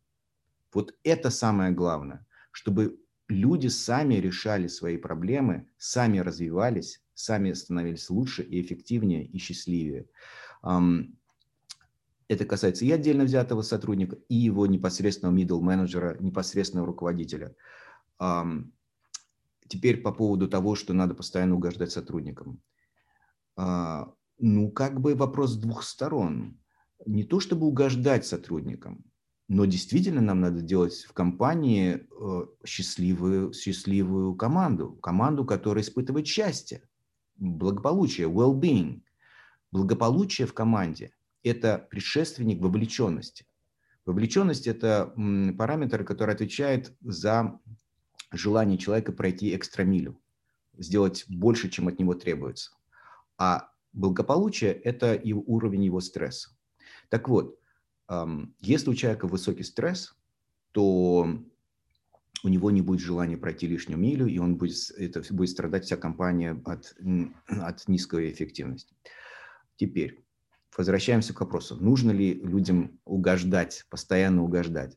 Вот это самое главное, чтобы люди сами решали свои проблемы, сами развивались, сами становились лучше и эффективнее и счастливее. Это касается и отдельно взятого сотрудника, и его непосредственного middle менеджера, непосредственного руководителя. Теперь по поводу того, что надо постоянно угождать сотрудникам. А, ну, как бы вопрос с двух сторон. Не то чтобы угождать сотрудникам, но действительно нам надо делать в компании э, счастливую, счастливую команду, команду, которая испытывает счастье, благополучие, well-being. Благополучие в команде – это предшественник вовлеченности. Вовлеченность – это параметр, который отвечает за желание человека пройти экстрамилю, сделать больше, чем от него требуется. А благополучие – это и уровень его стресса. Так вот, если у человека высокий стресс, то у него не будет желания пройти лишнюю милю, и он будет, это будет страдать вся компания от, от низкой эффективности. Теперь, возвращаемся к вопросу, нужно ли людям угождать, постоянно угождать.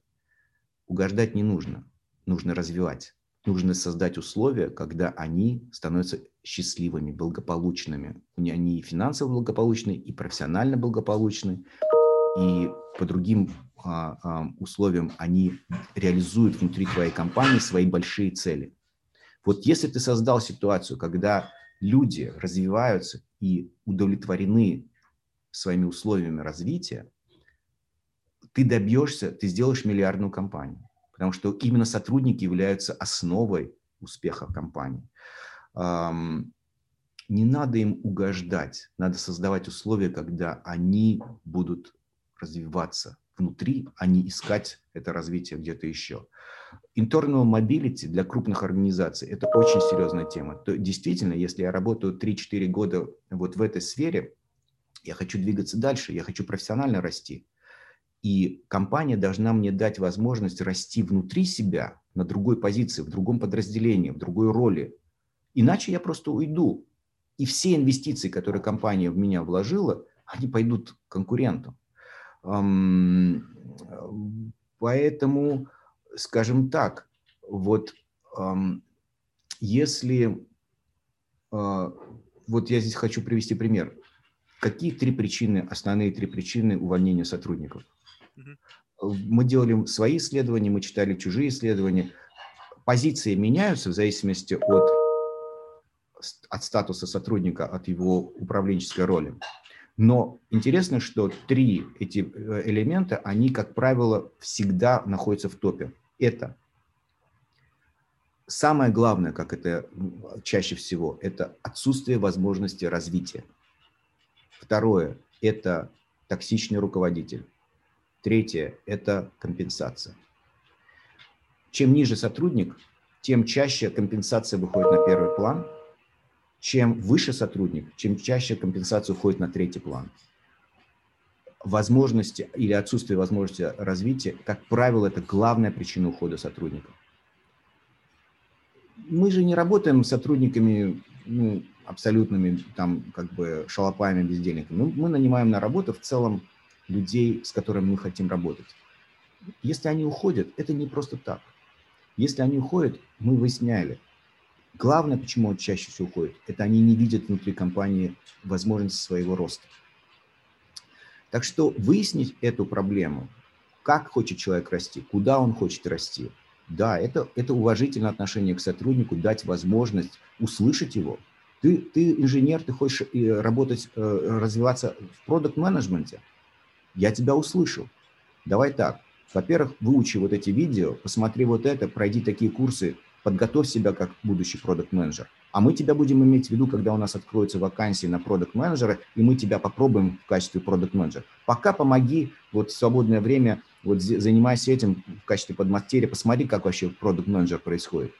Угождать не нужно, нужно развивать. Нужно создать условия, когда они становятся счастливыми, благополучными. Они и финансово благополучны, и профессионально благополучны, и по другим а, а, условиям они реализуют внутри твоей компании свои большие цели. Вот если ты создал ситуацию, когда люди развиваются и удовлетворены своими условиями развития, ты добьешься, ты сделаешь миллиардную компанию. Потому что именно сотрудники являются основой успеха компании. Не надо им угождать, надо создавать условия, когда они будут развиваться внутри, а не искать это развитие где-то еще. Internal mobility для крупных организаций – это очень серьезная тема. То, действительно, если я работаю 3-4 года вот в этой сфере, я хочу двигаться дальше, я хочу профессионально расти. И компания должна мне дать возможность расти внутри себя, на другой позиции, в другом подразделении, в другой роли. Иначе я просто уйду. И все инвестиции, которые компания в меня вложила, они пойдут конкурентам. Поэтому, скажем так, вот если... А, вот я здесь хочу привести пример. Какие три причины, основные три причины увольнения сотрудников? Мы делали свои исследования, мы читали чужие исследования. Позиции меняются в зависимости от, от статуса сотрудника, от его управленческой роли. Но интересно, что три эти э, элемента, они, как правило, всегда находятся в топе. Это самое главное, как это чаще всего, это отсутствие возможности развития. Второе – это токсичный руководитель. Третье – это компенсация. Чем ниже сотрудник, тем чаще компенсация выходит на первый план. Чем выше сотрудник, чем чаще компенсация уходит на третий план. Возможности или отсутствие возможности развития, как правило, это главная причина ухода сотрудника. Мы же не работаем с сотрудниками ну, абсолютными там как бы шалопаями, бездельниками. Мы, мы нанимаем на работу в целом людей, с которыми мы хотим работать. Если они уходят, это не просто так. Если они уходят, мы выясняли. Главное, почему он чаще всего уходит, это они не видят внутри компании возможности своего роста. Так что выяснить эту проблему, как хочет человек расти, куда он хочет расти, да, это, это уважительное отношение к сотруднику, дать возможность услышать его. Ты, ты инженер, ты хочешь э, работать, э, развиваться в продукт-менеджменте – я тебя услышал. Давай так. Во-первых, выучи вот эти видео, посмотри вот это, пройди такие курсы, подготовь себя как будущий продукт-менеджер. А мы тебя будем иметь в виду, когда у нас откроются вакансии на продукт-менеджера, и мы тебя попробуем в качестве продукт-менеджера. Пока помоги, вот в свободное время, вот занимайся этим в качестве подмастерья, посмотри, как вообще продукт-менеджер происходит.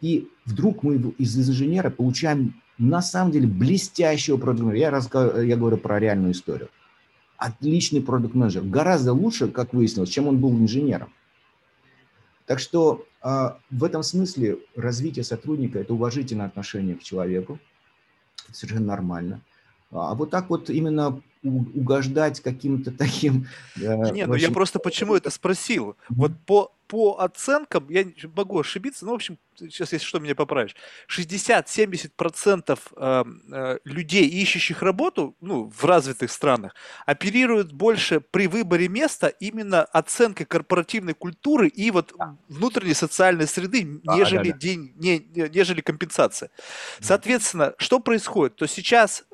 И вдруг мы из инженера получаем на самом деле блестящего продукт-менеджера. Я, я говорю про реальную историю отличный продукт-менеджер, гораздо лучше, как выяснилось, чем он был инженером. Так что э, в этом смысле развитие сотрудника – это уважительное отношение к человеку, это совершенно нормально. А вот так вот именно угождать каким-то таким... Э, Не, ну я просто почему это спросил. Вот по, по оценкам, я могу ошибиться, но, в общем, сейчас, если что, меня поправишь, 60-70% э, э, людей, ищущих работу ну, в развитых странах, оперируют больше при выборе места именно оценкой корпоративной культуры и вот да. внутренней социальной среды, да, нежели, да, да. День, не, нежели компенсация. Соответственно, что происходит? То сейчас...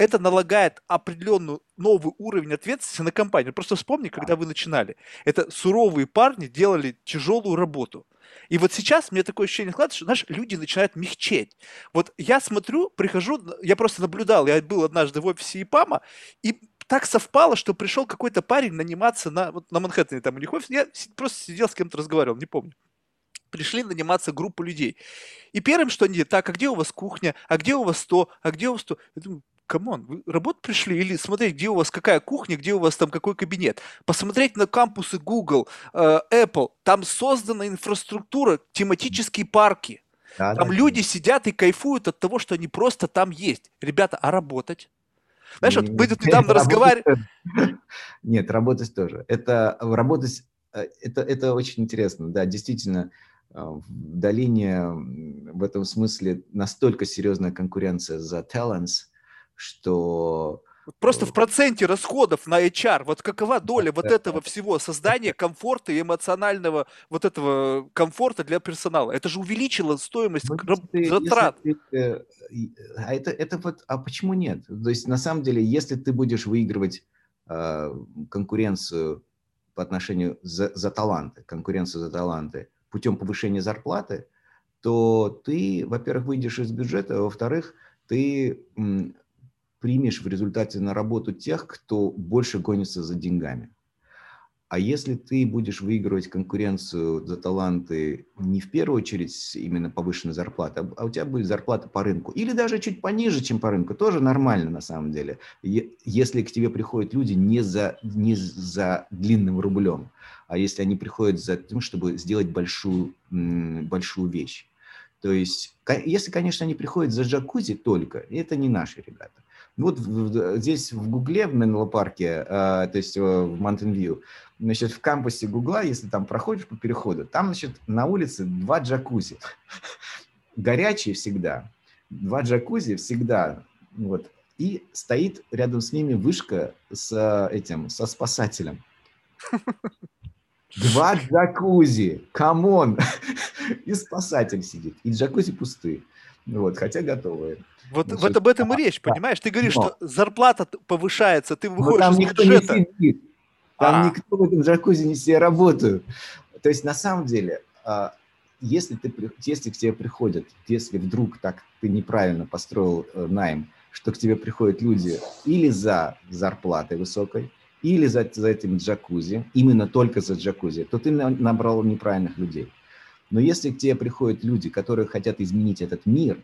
Это налагает определенный новый уровень ответственности на компанию. Просто вспомни, когда вы начинали. Это суровые парни делали тяжелую работу. И вот сейчас мне такое ощущение складывается, что знаешь, люди начинают мягчеть. Вот я смотрю, прихожу, я просто наблюдал, я был однажды в офисе EPAM а, и так совпало, что пришел какой-то парень наниматься на, вот на Манхэттене, там у них офис, я просто сидел с кем-то разговаривал, не помню пришли наниматься группу людей. И первым, что они, так, а где у вас кухня, а где у вас то, а где у вас то? Я думаю, come on, вы работать пришли или смотреть, где у вас какая кухня, где у вас там какой кабинет. Посмотреть на кампусы Google, э, Apple, там создана инфраструктура, тематические парки. Да, там да, люди да. сидят и кайфуют от того, что они просто там есть. Ребята, а работать? Знаешь, вот мы тут недавно разговаривали... Нет, работать тоже. Это работать, э, это, это очень интересно, да, действительно, э, в долине в этом смысле настолько серьезная конкуренция за talents, что Просто в проценте расходов на HR, вот какова доля вот этого всего создания комфорта и эмоционального вот этого комфорта для персонала? Это же увеличило стоимость ну, затрат. Ты, а это, это вот, а почему нет? То есть на самом деле, если ты будешь выигрывать э, конкуренцию по отношению за, за таланты, конкуренцию за таланты путем повышения зарплаты, то ты, во-первых, выйдешь из бюджета, а во-вторых, ты примешь в результате на работу тех, кто больше гонится за деньгами. А если ты будешь выигрывать конкуренцию за таланты не в первую очередь именно повышенной зарплаты, а у тебя будет зарплата по рынку, или даже чуть пониже, чем по рынку, тоже нормально на самом деле, если к тебе приходят люди не за, не за длинным рублем, а если они приходят за тем, чтобы сделать большую, большую вещь. То есть, если, конечно, они приходят за джакузи только, это не наши ребята. Вот здесь в Гугле, в Менло парке, а, то есть э, в View, значит, в кампусе Гугла, если там проходишь по переходу, там, значит, на улице два джакузи. Горячие всегда. Два джакузи всегда. Вот. И стоит рядом с ними вышка с этим, со спасателем. Два джакузи, come on! И спасатель сидит, и джакузи пустые. Вот, хотя готовые. Вот, Значит, вот об этом и речь, понимаешь? Ты говоришь, но. что зарплата повышается, ты выходишь там из никто бюджета. Не сидит. Там а. никто в этом джакузи не все работают. То есть на самом деле, а, если, ты, если к тебе приходят, если вдруг так ты неправильно построил э, найм, что к тебе приходят люди или за зарплатой высокой, или за, за этим джакузи, именно только за джакузи, то ты набрал неправильных людей. Но если к тебе приходят люди, которые хотят изменить этот мир,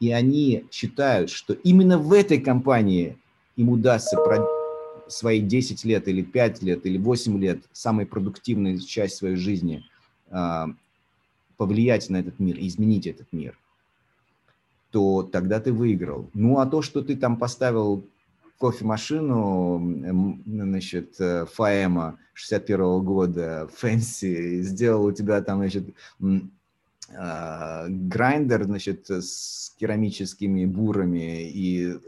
и они считают, что именно в этой компании им удастся свои 10 лет или 5 лет или 8 лет, самой продуктивной часть своей жизни, а, повлиять на этот мир, изменить этот мир, то тогда ты выиграл. Ну, а то, что ты там поставил кофемашину, значит, э, Фаэма 61 -го года, Фэнси, сделал у тебя там, значит, грайндер, значит, с керамическими бурами и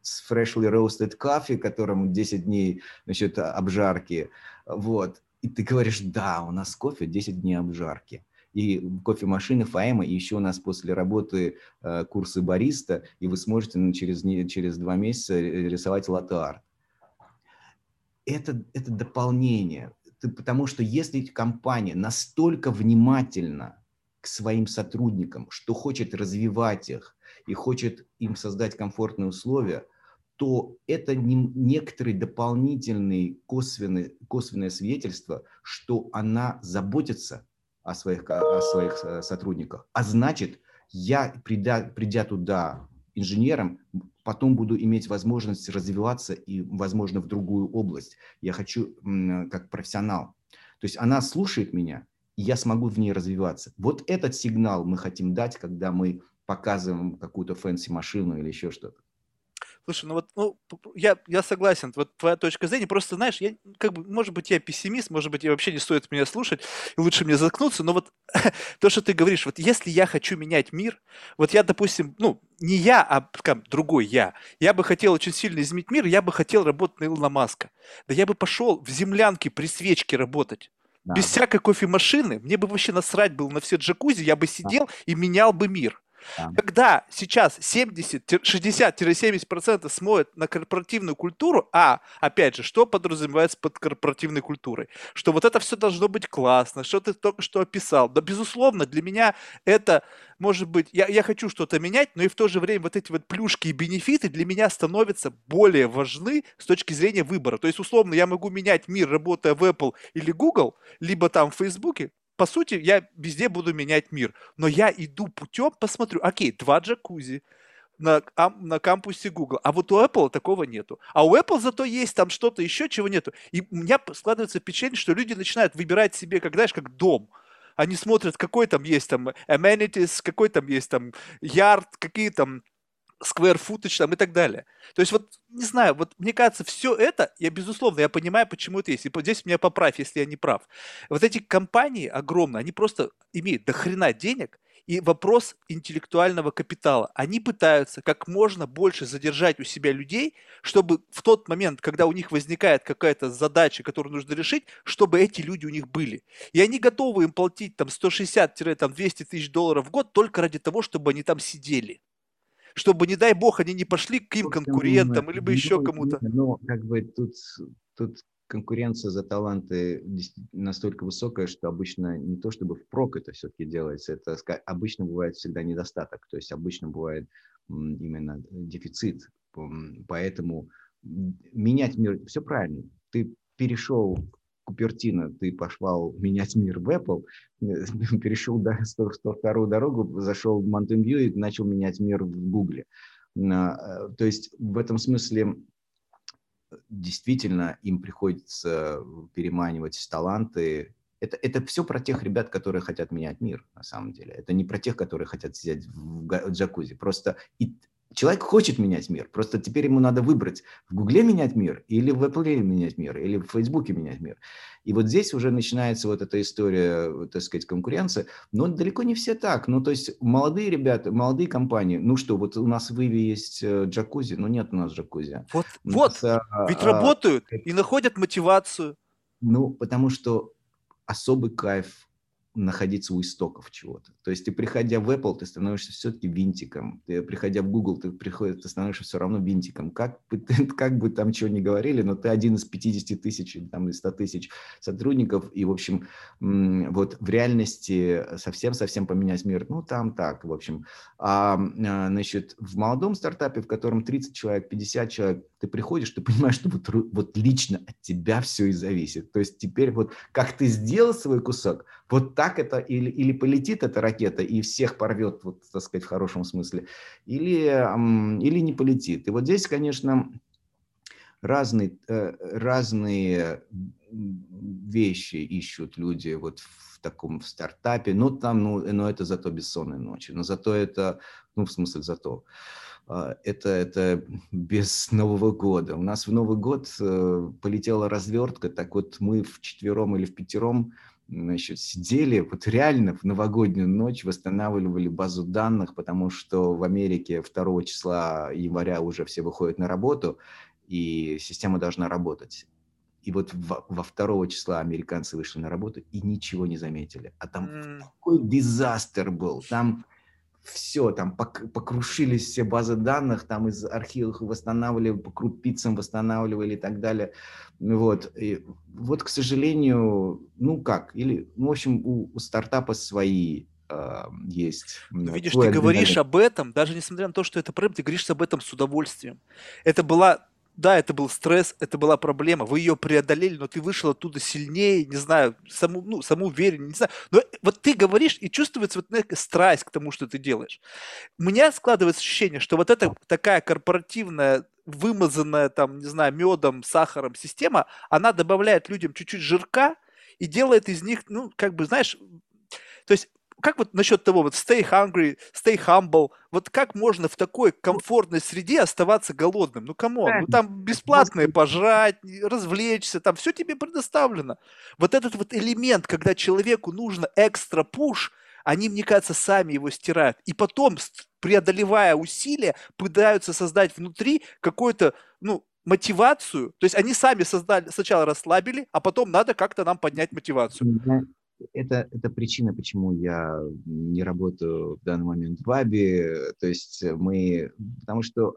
с freshly roasted coffee, которому 10 дней, значит, обжарки, вот. И ты говоришь, да, у нас кофе 10 дней обжарки и кофемашины Фаэма, и еще у нас после работы э, курсы бариста, и вы сможете ну, через, через два месяца рисовать латте-арт. Это, это дополнение, потому что если компания настолько внимательна к своим сотрудникам, что хочет развивать их и хочет им создать комфортные условия, то это не, некоторый дополнительный косвенный, косвенное свидетельство, что она заботится о своих, о своих э, сотрудниках. А значит, я, придя, придя туда инженером, потом буду иметь возможность развиваться и, возможно, в другую область. Я хочу как профессионал. То есть она слушает меня, и я смогу в ней развиваться. Вот этот сигнал мы хотим дать, когда мы показываем какую-то фэнси-машину или еще что-то. Слушай, ну вот, ну, я, я согласен, вот твоя точка зрения, просто, знаешь, я, как бы, может быть, я пессимист, может быть, и вообще не стоит меня слушать, и лучше мне заткнуться, но вот то, что ты говоришь, вот если я хочу менять мир, вот я, допустим, ну, не я, а как, другой я, я бы хотел очень сильно изменить мир, я бы хотел работать на Илона Маска, да я бы пошел в землянке при свечке работать, да. без всякой кофемашины, мне бы вообще насрать было на все джакузи, я бы сидел да. и менял бы мир. Да. Когда сейчас 60-70% смотрят на корпоративную культуру, а, опять же, что подразумевается под корпоративной культурой? Что вот это все должно быть классно, что ты только что описал. Да, безусловно, для меня это, может быть, я, я хочу что-то менять, но и в то же время вот эти вот плюшки и бенефиты для меня становятся более важны с точки зрения выбора. То есть, условно, я могу менять мир, работая в Apple или Google, либо там в Фейсбуке, по сути, я везде буду менять мир. Но я иду путем, посмотрю, окей, два джакузи, на, на кампусе Google. А вот у Apple такого нету. А у Apple зато есть там что-то еще, чего нету. И у меня складывается впечатление, что люди начинают выбирать себе, как, знаешь, как дом. Они смотрят, какой там есть там amenities, какой там есть там yard, какие там square footage там и так далее. То есть вот, не знаю, вот мне кажется, все это, я безусловно, я понимаю, почему это есть. И здесь меня поправь, если я не прав. Вот эти компании огромные, они просто имеют до хрена денег, и вопрос интеллектуального капитала. Они пытаются как можно больше задержать у себя людей, чтобы в тот момент, когда у них возникает какая-то задача, которую нужно решить, чтобы эти люди у них были. И они готовы им платить там 160-200 тысяч долларов в год только ради того, чтобы они там сидели. Чтобы, не дай бог, они не пошли к им конкурентам или бы еще кому-то. Ну, как бы тут, тут конкуренция за таланты настолько высокая, что обычно не то чтобы впрок это все-таки делается, это обычно бывает всегда недостаток, то есть обычно бывает именно дефицит. Поэтому менять мир, все правильно. Ты перешел Купертино, ты пошел менять мир в Apple, перешел да, 102 дорогу, зашел в Mountain View и начал менять мир в Google. А, то есть в этом смысле действительно им приходится переманивать таланты. Это, это все про тех ребят, которые хотят менять мир, на самом деле. Это не про тех, которые хотят сидеть в джакузи. Просто человек хочет менять мир, просто теперь ему надо выбрать, в Гугле менять мир, или в Apple менять мир, или в Фейсбуке менять мир. И вот здесь уже начинается вот эта история, так сказать, конкуренции. Но далеко не все так. Ну, то есть молодые ребята, молодые компании, ну что, вот у нас в Иве есть э, джакузи, но нет у нас джакузи. Вот, вот, а, ведь работают а, и находят мотивацию. Ну, потому что особый кайф находиться у истоков чего-то. То есть ты, приходя в Apple, ты становишься все-таки винтиком. Ты, приходя в Google, ты, приходишь, ты становишься все равно винтиком. Как как бы там чего ни говорили, но ты один из 50 тысяч там, из 100 тысяч сотрудников. И, в общем, вот в реальности совсем-совсем поменять мир, ну, там так, в общем. А, а, значит, в молодом стартапе, в котором 30 человек, 50 человек, ты приходишь, ты понимаешь, что вот, вот лично от тебя все и зависит. То есть теперь вот как ты сделал свой кусок, вот так это или, или полетит эта ракета и всех порвет, вот, так сказать, в хорошем смысле, или, или не полетит. И вот здесь, конечно, разные, э, разные вещи ищут люди вот в таком в стартапе. Ну, там, ну, но это зато бессонные ночи. Но зато это, ну, в смысле, зато. А, это, это без Нового года. У нас в Новый год э, полетела развертка, так вот мы в четвером или в пятером значит, сидели вот реально в новогоднюю ночь, восстанавливали базу данных, потому что в Америке 2 числа января уже все выходят на работу, и система должна работать. И вот во, во 2 числа американцы вышли на работу и ничего не заметили. А там mm. такой дизастер был. Там все, там покрушились все базы данных, там из архивов восстанавливали, по крупицам восстанавливали и так далее. Вот, и вот к сожалению, ну как, или, ну, в общем, у, у стартапа свои э, есть. Ну, видишь, ты говоришь об этом, даже несмотря на то, что это проблема, ты говоришь об этом с удовольствием. Это была да, это был стресс, это была проблема, вы ее преодолели, но ты вышел оттуда сильнее, не знаю, саму, ну, самоувереннее, не знаю. Но вот ты говоришь, и чувствуется вот некая страсть к тому, что ты делаешь. У меня складывается ощущение, что вот эта такая корпоративная вымазанная там, не знаю, медом, сахаром система, она добавляет людям чуть-чуть жирка и делает из них, ну, как бы, знаешь, то есть как вот насчет того, вот stay hungry, stay humble, вот как можно в такой комфортной среде оставаться голодным? Ну, come on, ну там бесплатное пожрать, развлечься, там все тебе предоставлено. Вот этот вот элемент, когда человеку нужно extra push, они, мне кажется, сами его стирают. И потом, преодолевая усилия, пытаются создать внутри какой-то, ну, мотивацию. То есть они сами создали, сначала расслабили, а потом надо как-то нам поднять мотивацию это, это причина, почему я не работаю в данный момент в Аби. То есть мы, потому что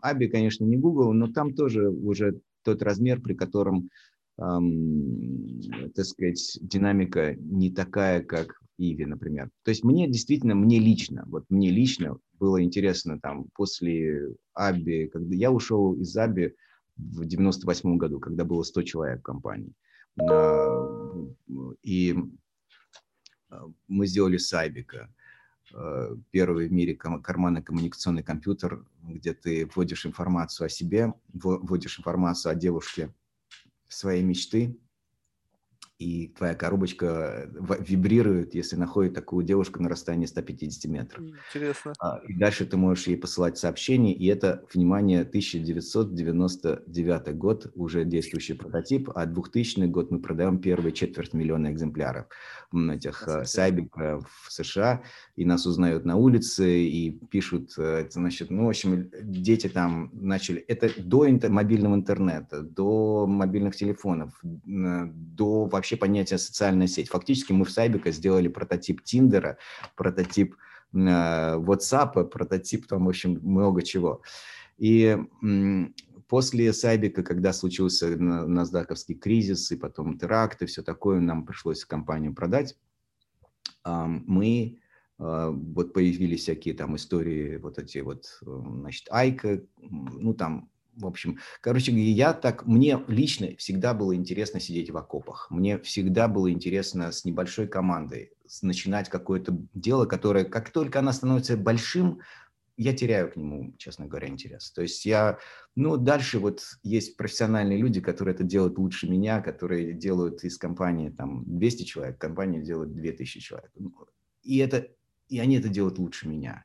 Аби, конечно, не Google, но там тоже уже тот размер, при котором, эм, так сказать, динамика не такая, как Иви, например. То есть мне действительно, мне лично, вот мне лично было интересно там после Аби, когда я ушел из Аби в 98 году, когда было 100 человек в компании. И э, мы сделали Сайбика, э, первый в мире карманный коммуникационный компьютер, где ты вводишь информацию о себе, вводишь информацию о девушке своей мечты, и твоя коробочка э, вибрирует, если находит такую девушку на расстоянии 150 метров. Интересно. А, и дальше ты можешь ей посылать сообщения, и это, внимание, 1999 год, уже действующий прототип, а 2000 год мы продаем первые четверть миллиона экземпляров этих э, сайбик в США, и нас узнают на улице, и пишут, э, значит, ну, в общем, дети там начали, это до интер, мобильного интернета, до мобильных телефонов, до вообще понятия социальная сеть. Фактически мы в Сайбика сделали прототип Тиндера, прототип WhatsApp, прототип, там, в общем, много чего. И после Сайбика, когда случился насдаковский кризис и потом теракты, все такое, нам пришлось компанию продать, мы а, вот появились всякие там истории, вот эти вот, значит, Айка, ну там, в общем, короче, я так, мне лично всегда было интересно сидеть в окопах. Мне всегда было интересно с небольшой командой начинать какое-то дело, которое, как только оно становится большим, я теряю к нему, честно говоря, интерес. То есть я, ну, дальше вот есть профессиональные люди, которые это делают лучше меня, которые делают из компании там 200 человек, компания делает 2000 человек. И это, и они это делают лучше меня.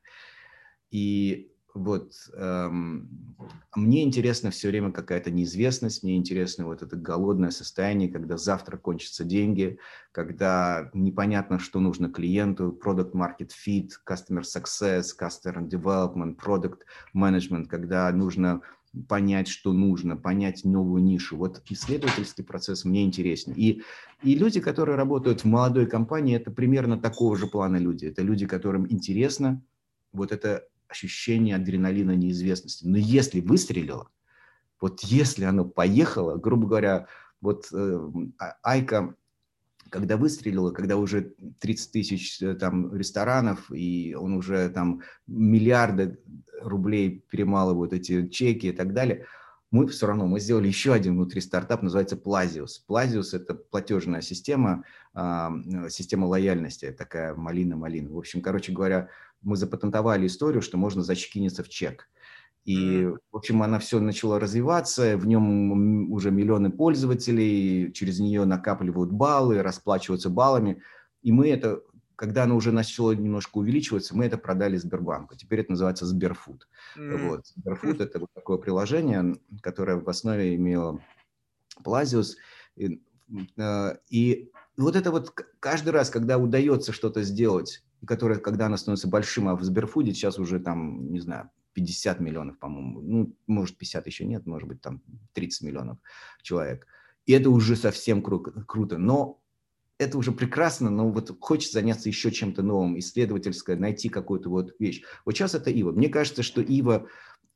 И вот эм, мне интересно все время какая-то неизвестность, мне интересно вот это голодное состояние, когда завтра кончатся деньги, когда непонятно, что нужно клиенту, product market fit, customer success, customer development, product management, когда нужно понять, что нужно, понять новую нишу. Вот исследовательский процесс мне интереснее. И, и люди, которые работают в молодой компании, это примерно такого же плана люди. Это люди, которым интересно вот это ощущение адреналина неизвестности. Но если выстрелило, вот если оно поехало, грубо говоря, вот э, а, Айка, когда выстрелила, когда уже 30 тысяч э, там ресторанов, и он уже там миллиарды рублей перемалывают эти чеки и так далее, мы все равно, мы сделали еще один внутри стартап, называется Plazius. Plazius – это платежная система, а, система лояльности, такая малина-малина. В общем, короче говоря, мы запатентовали историю, что можно зачекиниться в чек. И, в общем, она все начала развиваться, в нем уже миллионы пользователей, через нее накапливают баллы, расплачиваются баллами. И мы это, когда оно уже начало немножко увеличиваться, мы это продали Сбербанку. Теперь это называется Сберфуд. Mm. Вот. Сберфуд – это вот такое приложение, которое в основе имело Плазиус. И, э, и вот это вот каждый раз, когда удается что-то сделать, которое, когда оно становится большим, а в Сберфуде сейчас уже там, не знаю, 50 миллионов, по-моему, ну, может, 50 еще нет, может быть, там 30 миллионов человек. И это уже совсем кру- круто. Но это уже прекрасно, но вот хочется заняться еще чем-то новым, исследовательское, найти какую-то вот вещь. Вот сейчас это Ива. Мне кажется, что Ива,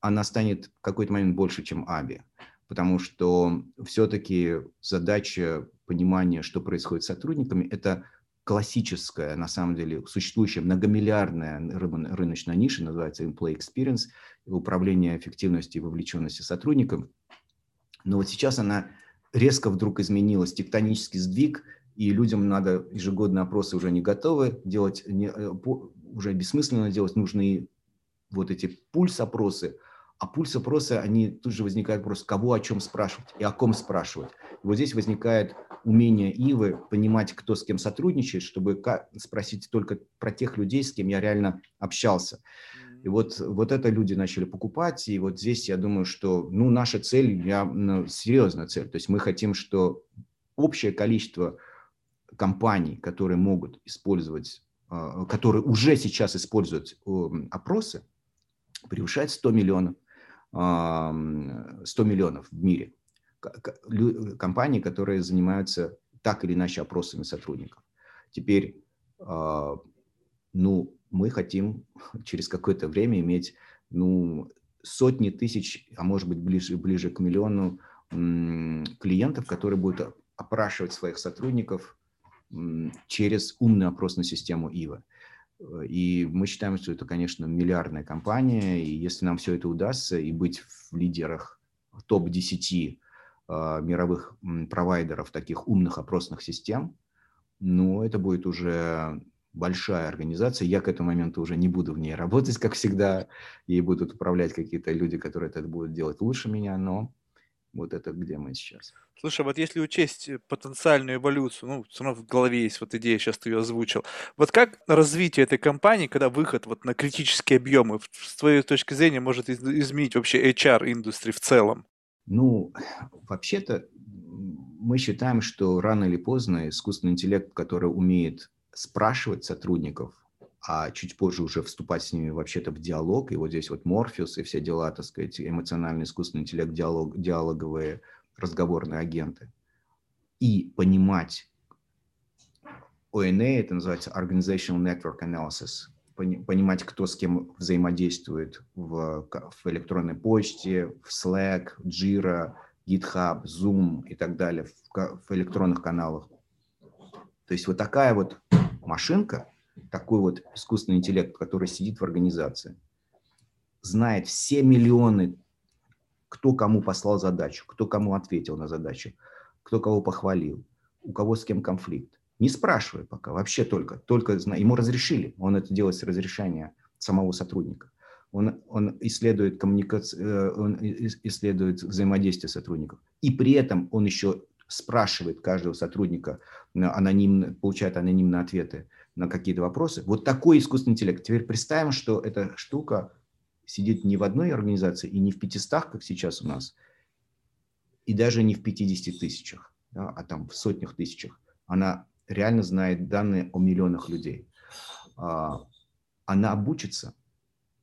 она станет в какой-то момент больше, чем Аби, потому что все-таки задача понимания, что происходит с сотрудниками, это классическая, на самом деле, существующая многомиллиардная рыночная ниша, называется Employee Experience, управление эффективностью и вовлеченностью сотрудников. Но вот сейчас она резко вдруг изменилась, тектонический сдвиг, и людям надо ежегодные опросы уже не готовы делать, не, э, уже бессмысленно делать, нужны вот эти пульс-опросы, а пульс-опросы, они тут же возникает вопрос, кого о чем спрашивать и о ком спрашивать. И вот здесь возникает умение Ивы понимать, кто с кем сотрудничает, чтобы спросить только про тех людей, с кем я реально общался. И вот, вот это люди начали покупать, и вот здесь я думаю, что ну, наша цель, я, ну, серьезная цель, то есть мы хотим, что общее количество компаний, которые могут использовать, а, которые уже сейчас используют опросы, превышает 100 миллионов. 100 миллионов в мире компаний, которые занимаются так или иначе опросами сотрудников. Теперь, а, ну, мы хотим через какое-то время иметь, ну, сотни тысяч, а может быть ближе, ближе к миллиону клиентов, которые будут опрашивать своих сотрудников через умную опросную систему ИВА. И мы считаем, что это, конечно, миллиардная компания, и если нам все это удастся, и быть в лидерах топ-10 э, мировых провайдеров таких умных опросных систем, ну, это будет уже большая организация. Я к этому моменту уже не буду в ней работать, как всегда. Ей будут управлять какие-то люди, которые это будут делать лучше меня, но вот это где мы сейчас. Слушай, вот если учесть э, потенциальную эволюцию, ну, все равно в голове есть вот идея, сейчас ты ее озвучил. Вот как развитие этой компании, когда выход вот на критические объемы, с твоей точки зрения, может изменить вообще HR-индустрии в целом? Ну, вообще-то мы считаем, что рано или поздно искусственный интеллект, который умеет спрашивать сотрудников, а чуть позже уже вступать с ними вообще-то в диалог. И вот здесь вот Морфеус и все дела, так сказать, эмоциональный искусственный интеллект, диалог, диалоговые разговорные агенты. И понимать ONA, это называется Organizational Network Analysis, понимать, кто с кем взаимодействует в, в электронной почте, в Slack, Jira, GitHub, Zoom и так далее, в, в электронных каналах. То есть вот такая вот машинка, такой вот искусственный интеллект, который сидит в организации, знает все миллионы, кто кому послал задачу, кто кому ответил на задачу, кто кого похвалил, у кого с кем конфликт. Не спрашивай пока, вообще только, только ему разрешили, он это делает с разрешения самого сотрудника. Он, он исследует коммуникацию, э, он исследует взаимодействие сотрудников. И при этом он еще спрашивает каждого сотрудника, анонимно, получает анонимные ответы на какие-то вопросы. Вот такой искусственный интеллект. Теперь представим, что эта штука сидит не в одной организации и не в 500, как сейчас у нас, и даже не в 50 тысячах, да, а там в сотнях тысячах. Она реально знает данные о миллионах людей. А, она обучится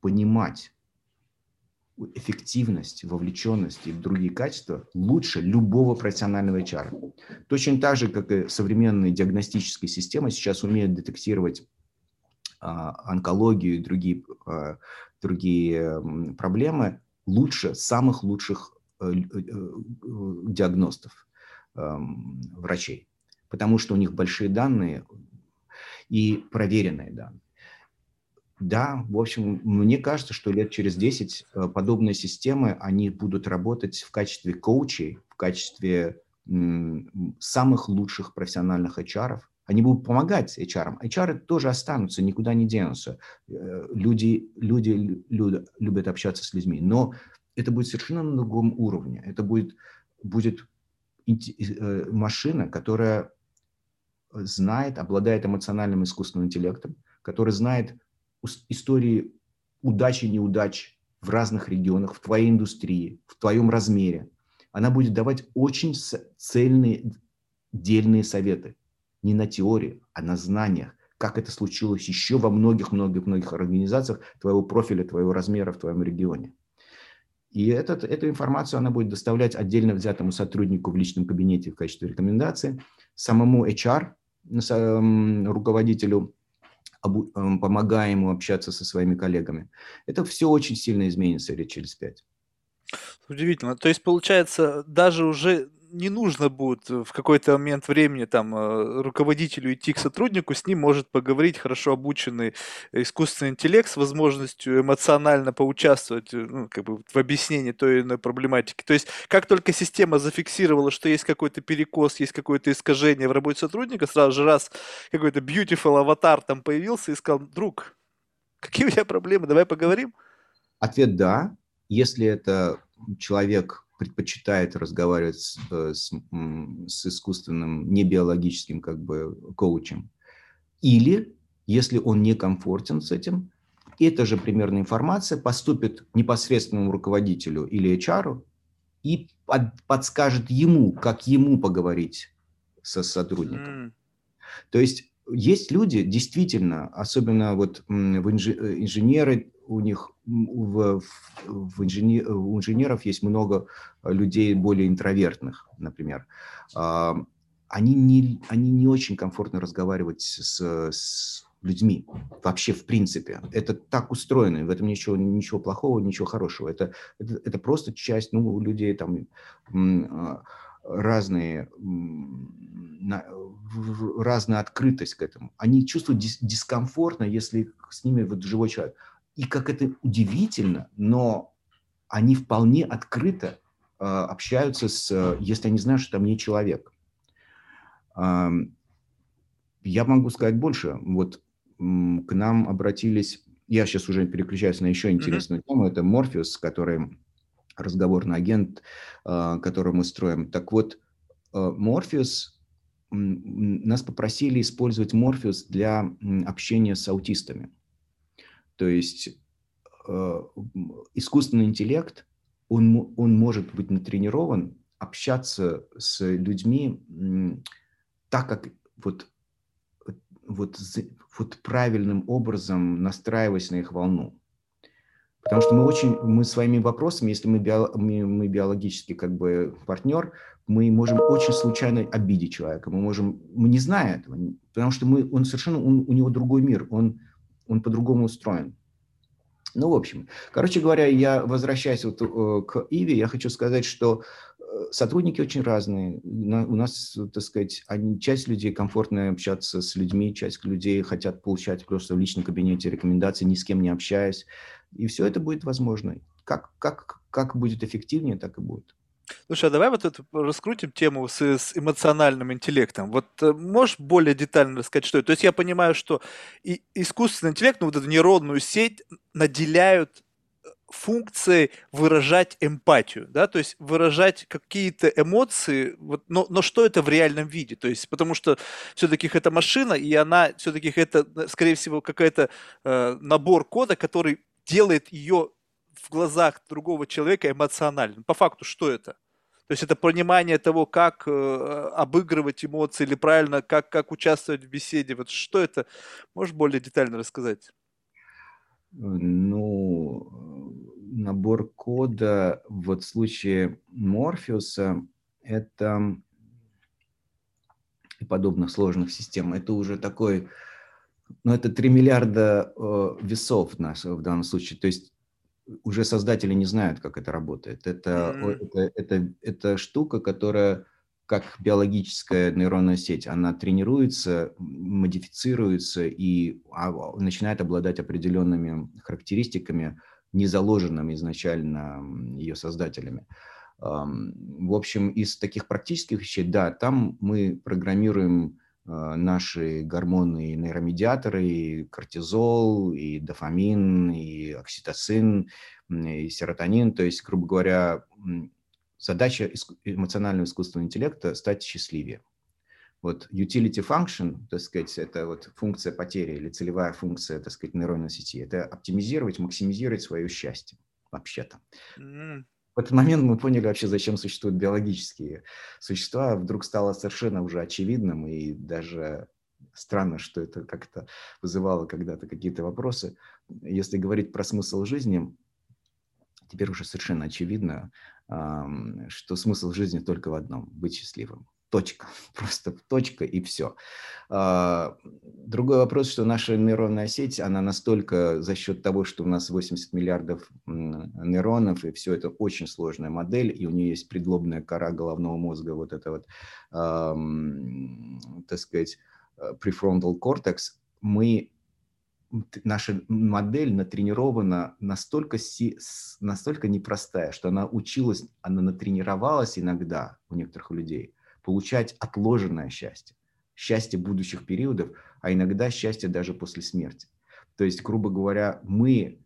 понимать эффективность, вовлеченность и другие качества лучше любого профессионального HR. Точно так же, как и современные диагностические системы сейчас умеют детектировать а, онкологию и другие, а, другие проблемы лучше самых лучших э, диагностов, врачей потому что у них большие данные и проверенные данные. Да, в общем, мне кажется, что лет через 10 э, подобные системы, они будут работать в качестве коучей, в качестве самых лучших профессиональных HR. Они будут помогать HR. HR тоже останутся, никуда не денутся. Э, люди, люди, люди любят общаться с людьми, но это будет совершенно на другом уровне. Это будет, будет э, машина, которая знает, обладает эмоциональным искусственным интеллектом, который знает истории удач и неудач в разных регионах, в твоей индустрии, в твоем размере. Она будет давать очень цельные, дельные советы. Не на теории, а на знаниях, как это случилось еще во многих-многих-многих организациях твоего профиля, твоего размера в твоем регионе. И этот, эту информацию она будет доставлять отдельно взятому сотруднику в личном кабинете в качестве рекомендации, самому HR, руководителю, помогая ему общаться со своими коллегами. Это все очень сильно изменится лет через пять. Удивительно. То есть, получается, даже уже не нужно будет в какой-то момент времени там э, руководителю идти к сотруднику, с ним может поговорить хорошо обученный искусственный интеллект с возможностью эмоционально поучаствовать э, ну, как бы в объяснении той или иной проблематики. То есть как только система зафиксировала, что есть какой-то перекос, есть какое-то искажение в работе сотрудника, сразу же раз какой-то beautiful аватар там появился и сказал, друг, какие у тебя проблемы, давай поговорим? Ответ да. Если это человек предпочитает разговаривать с, э, с, с искусственным, не биологическим как бы коучем. Или, если он не комфортен с этим, эта же примерная информация поступит непосредственному руководителю или HR и под, подскажет ему, как ему поговорить со сотрудником. Mm. То есть есть люди, действительно, особенно вот инж, э, инженеры, у них в, в инженер, у инженеров есть много людей более интровертных, например. А, они не, они не очень комфортно разговаривать с, с людьми вообще в принципе. Это так устроено, в этом ничего, ничего плохого, ничего хорошего. Это, это, это просто часть, ну, у людей там а, разные, разная открытость к этому. Они чувствуют дис, дискомфортно, если с ними вот живой человек. И как это удивительно, но они вполне открыто э, общаются с, если они знают, что там не человек. Э, я могу сказать больше. Вот к нам обратились, я сейчас уже переключаюсь на еще интересную mm-hmm. тему, это Морфеус, который разговорный агент, э, который мы строим. Так вот, Морфеус, нас попросили использовать Морфеус для общения с аутистами. То есть э, искусственный интеллект, он, он может быть натренирован общаться с людьми так, как вот, вот, вот правильным образом настраиваясь на их волну. Потому что мы очень, мы своими вопросами, если мы, био, мы, мы биологически как бы партнер, мы можем очень случайно обидеть человека, мы можем, мы не знаем этого, потому что мы, он совершенно, он, у него другой мир, он, он по-другому устроен. Ну, в общем, короче говоря, я возвращаясь вот э, к Иве, я хочу сказать, что э, сотрудники очень разные. У нас, так сказать, они, часть людей комфортно общаться с людьми, часть людей хотят получать просто в личном кабинете рекомендации, ни с кем не общаясь. И все это будет возможно. Как, как, как будет эффективнее, так и будет. Слушай, а давай вот эту раскрутим тему с, с эмоциональным интеллектом. Вот э, можешь более детально рассказать, что это? То есть я понимаю, что и искусственный интеллект, ну вот эту нейронную сеть наделяют э, функцией выражать эмпатию, да, то есть выражать какие-то эмоции, вот, но, но что это в реальном виде, то есть потому что все-таки это машина, и она все-таки это, э, скорее всего, какой-то э, набор кода, который делает ее в глазах другого человека эмоциональным. По факту, что это? То есть это понимание того, как э, обыгрывать эмоции или правильно, как, как участвовать в беседе. Вот что это? Можешь более детально рассказать? Ну, набор кода вот в случае Морфеуса это и подобных сложных систем, это уже такой, ну, это 3 миллиарда э, весов в, наш, в данном случае. То есть уже создатели не знают, как это работает. Это, mm-hmm. это, это, это штука, которая как биологическая нейронная сеть, она тренируется, модифицируется и а, начинает обладать определенными характеристиками, не заложенными изначально ее создателями. В общем, из таких практических вещей, да, там мы программируем наши гормоны и нейромедиаторы, и кортизол, и дофамин, и окситоцин, и серотонин. То есть, грубо говоря, задача эмоционального искусственного интеллекта – стать счастливее. Вот utility function, так сказать, это вот функция потери или целевая функция, так сказать, нейронной сети. Это оптимизировать, максимизировать свое счастье вообще-то. Mm в этот момент мы поняли вообще, зачем существуют биологические существа. Вдруг стало совершенно уже очевидным, и даже странно, что это как-то вызывало когда-то какие-то вопросы. Если говорить про смысл жизни, теперь уже совершенно очевидно, что смысл жизни только в одном – быть счастливым точка, просто точка и все. А, другой вопрос, что наша нейронная сеть, она настолько за счет того, что у нас 80 миллиардов нейронов, и все это очень сложная модель, и у нее есть предлобная кора головного мозга, вот это вот, так сказать, э, prefrontal cortex, мы наша модель натренирована настолько, си, настолько непростая, что она училась, она натренировалась иногда у некоторых людей – получать отложенное счастье, счастье будущих периодов, а иногда счастье даже после смерти. То есть, грубо говоря, мы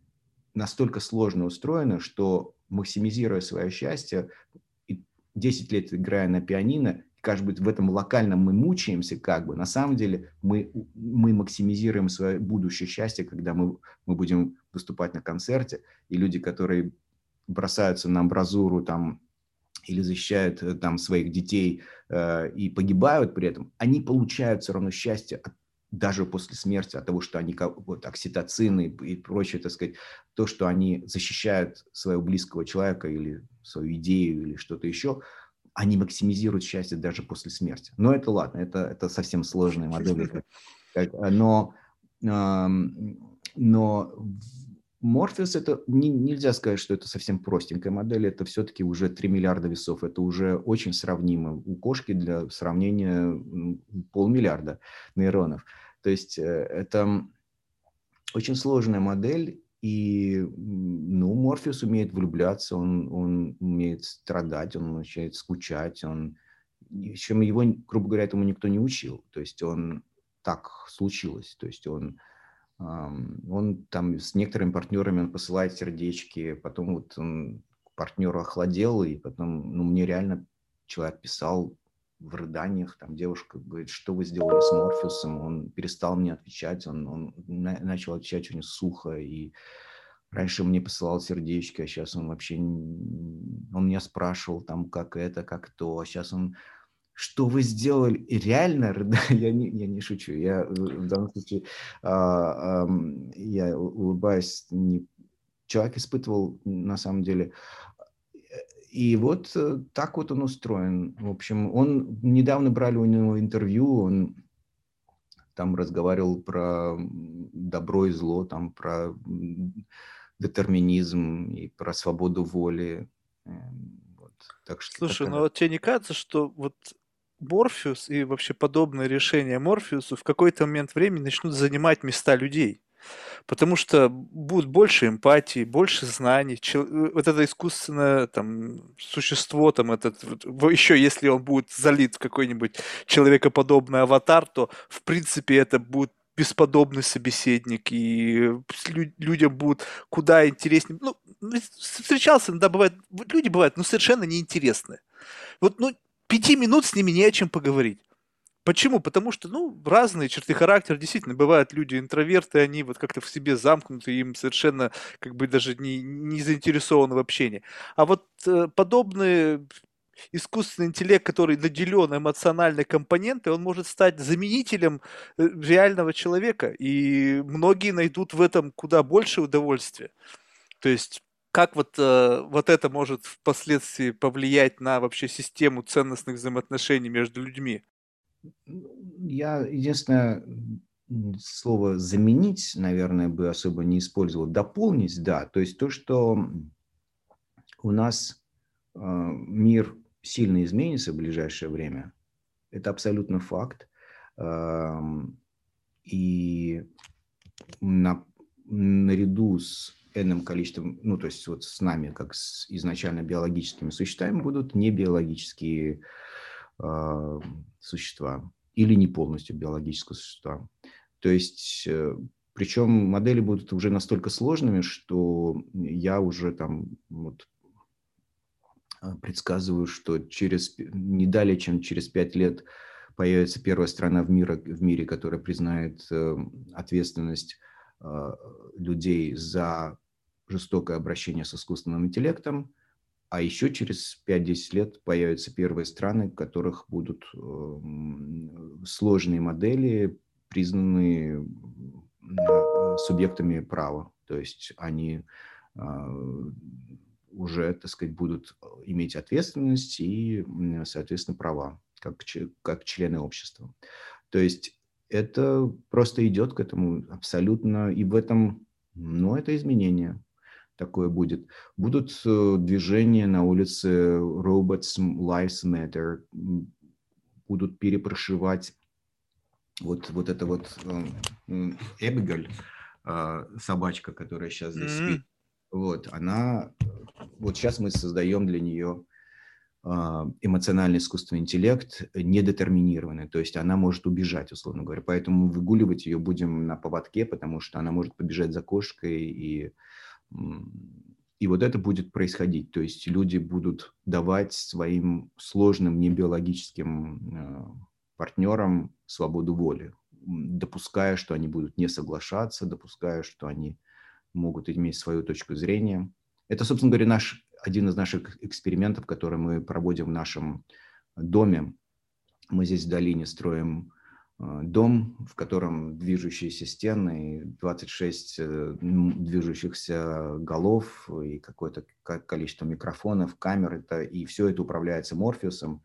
настолько сложно устроены, что максимизируя свое счастье, 10 лет играя на пианино, кажется, в этом локальном мы мучаемся, как бы, на самом деле мы, мы максимизируем свое будущее счастье, когда мы, мы будем выступать на концерте, и люди, которые бросаются на амбразуру там или защищают э, там своих детей э, и погибают при этом, они получают все равно счастье от, даже после смерти от того, что они вот окситоцины и прочее, так сказать, то, что они защищают своего близкого человека или свою идею или что-то еще, они максимизируют счастье даже после смерти. Но это ладно, это, это совсем сложные модели. Но, но Морфеус это не, нельзя сказать, что это совсем простенькая модель, это все-таки уже 3 миллиарда весов, это уже очень сравнимо. У кошки для сравнения полмиллиарда нейронов. То есть э, это очень сложная модель, и ну, Морфеус умеет влюбляться, он, он умеет страдать, он начинает скучать, он, чем его, грубо говоря, этому никто не учил. То есть он так случилось, то есть он он там с некоторыми партнерами он посылает сердечки, потом вот он партнеру охладел, и потом, ну, мне реально человек писал в рыданиях, там девушка говорит, что вы сделали с Морфеусом, он перестал мне отвечать, он, он начал отвечать очень сухо, и раньше мне посылал сердечки, а сейчас он вообще, он меня спрашивал там, как это, как то, а сейчас он что вы сделали, и реально, я не, я не шучу, я в данном случае а, а, я улыбаюсь, не, человек испытывал на самом деле, и вот э, так вот он устроен. В общем, он недавно брали у него интервью, он там разговаривал про добро и зло, там про детерминизм и про свободу воли. Эм, вот. Так что Слушай, такая... ну вот тебе не кажется, что вот Морфеус и вообще подобные решения Морфеусу в какой-то момент времени начнут занимать места людей? Потому что будет больше эмпатии, больше знаний. Э, вот это искусственное там, существо, там, этот, вот, еще если он будет залит в какой-нибудь человекоподобный аватар, то в принципе это будет бесподобный собеседник, и людям будет куда интереснее. Ну, встречался, иногда бывает, люди бывают, ну, совершенно неинтересные. Вот, ну, пяти минут с ними не о чем поговорить. Почему? Потому что, ну, разные черты характера. Действительно, бывают люди интроверты, они вот как-то в себе замкнуты, им совершенно как бы даже не, не заинтересованы в общении. А вот э, подобные искусственный интеллект, который наделен эмоциональной компонентой, он может стать заменителем э, реального человека. И многие найдут в этом куда больше удовольствия. То есть как вот, э, вот это может впоследствии повлиять на вообще систему ценностных взаимоотношений между людьми? Я единственное слово заменить, наверное, бы особо не использовал. Дополнить, да. То есть то, что у нас э, мир сильно изменится в ближайшее время, это абсолютно факт. И на, наряду с энным количеством, ну, то есть вот с нами, как с изначально биологическими существами, будут небиологические э, существа или не полностью биологические существа. То есть, э, причем модели будут уже настолько сложными, что я уже там вот а, предсказываю, что через не далее, чем через пять лет появится первая страна в мире, в мире которая признает э, ответственность э, людей за жестокое обращение с искусственным интеллектом, а еще через 5-10 лет появятся первые страны, в которых будут эм, сложные модели, признанные э, субъектами права. То есть они а, уже, так сказать, будут иметь ответственность и, соответственно, права, как, как члены общества. То есть это просто идет к этому абсолютно, и в этом, ну, это изменение такое будет. Будут э, движения на улице Robots Lives Matter, будут перепрошивать вот, вот это вот э, Эбигаль, а, собачка, которая сейчас здесь mm-hmm. спит, вот, она, вот сейчас мы создаем для нее а, эмоциональный искусственный интеллект недетерминированный, то есть она может убежать, условно говоря, поэтому выгуливать ее будем на поводке, потому что она может побежать за кошкой и и вот это будет происходить. То есть люди будут давать своим сложным небиологическим э, партнерам свободу воли, допуская, что они будут не соглашаться, допуская, что они могут иметь свою точку зрения. Это, собственно говоря, наш, один из наших экспериментов, который мы проводим в нашем доме. Мы здесь в долине строим дом, в котором движущиеся стены, 26 э, движущихся голов и какое-то количество микрофонов, камер, это, и все это управляется Морфеусом.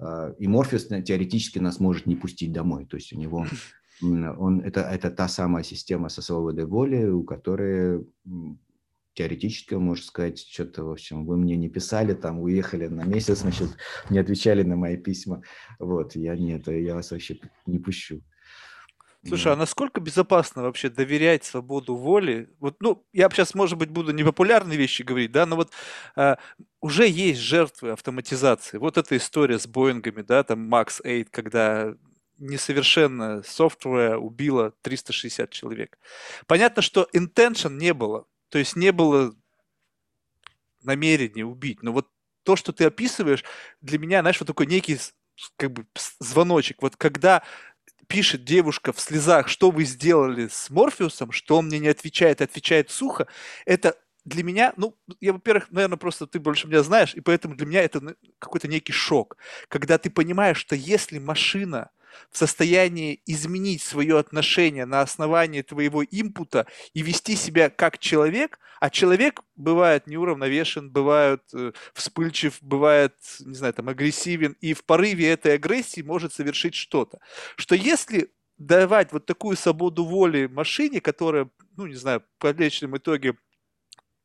Э, и Морфеус теоретически нас может не пустить домой, то есть у него он, это, это та самая система со свободой воли, у которой теоретически он может сказать, что-то, в общем, вы мне не писали, там, уехали на месяц, значит, не отвечали на мои письма. Вот, я нет, я вас вообще не пущу. Слушай, а насколько безопасно вообще доверять свободу воли? Вот, ну, я сейчас, может быть, буду непопулярные вещи говорить, да, но вот а, уже есть жертвы автоматизации. Вот эта история с Боингами, да, там Max 8, когда несовершенное софтвер убило 360 человек. Понятно, что intention не было. То есть не было намерения убить. Но вот то, что ты описываешь, для меня, знаешь, вот такой некий как бы звоночек. Вот когда пишет девушка в слезах, что вы сделали с Морфеусом, что он мне не отвечает, отвечает сухо, это для меня, ну, я, во-первых, наверное, просто ты больше меня знаешь, и поэтому для меня это ну, какой-то некий шок, когда ты понимаешь, что если машина в состоянии изменить свое отношение на основании твоего импута и вести себя как человек, а человек бывает неуравновешен, бывает э, вспыльчив, бывает, не знаю, там, агрессивен, и в порыве этой агрессии может совершить что-то. Что если давать вот такую свободу воли машине, которая, ну, не знаю, в конечном итоге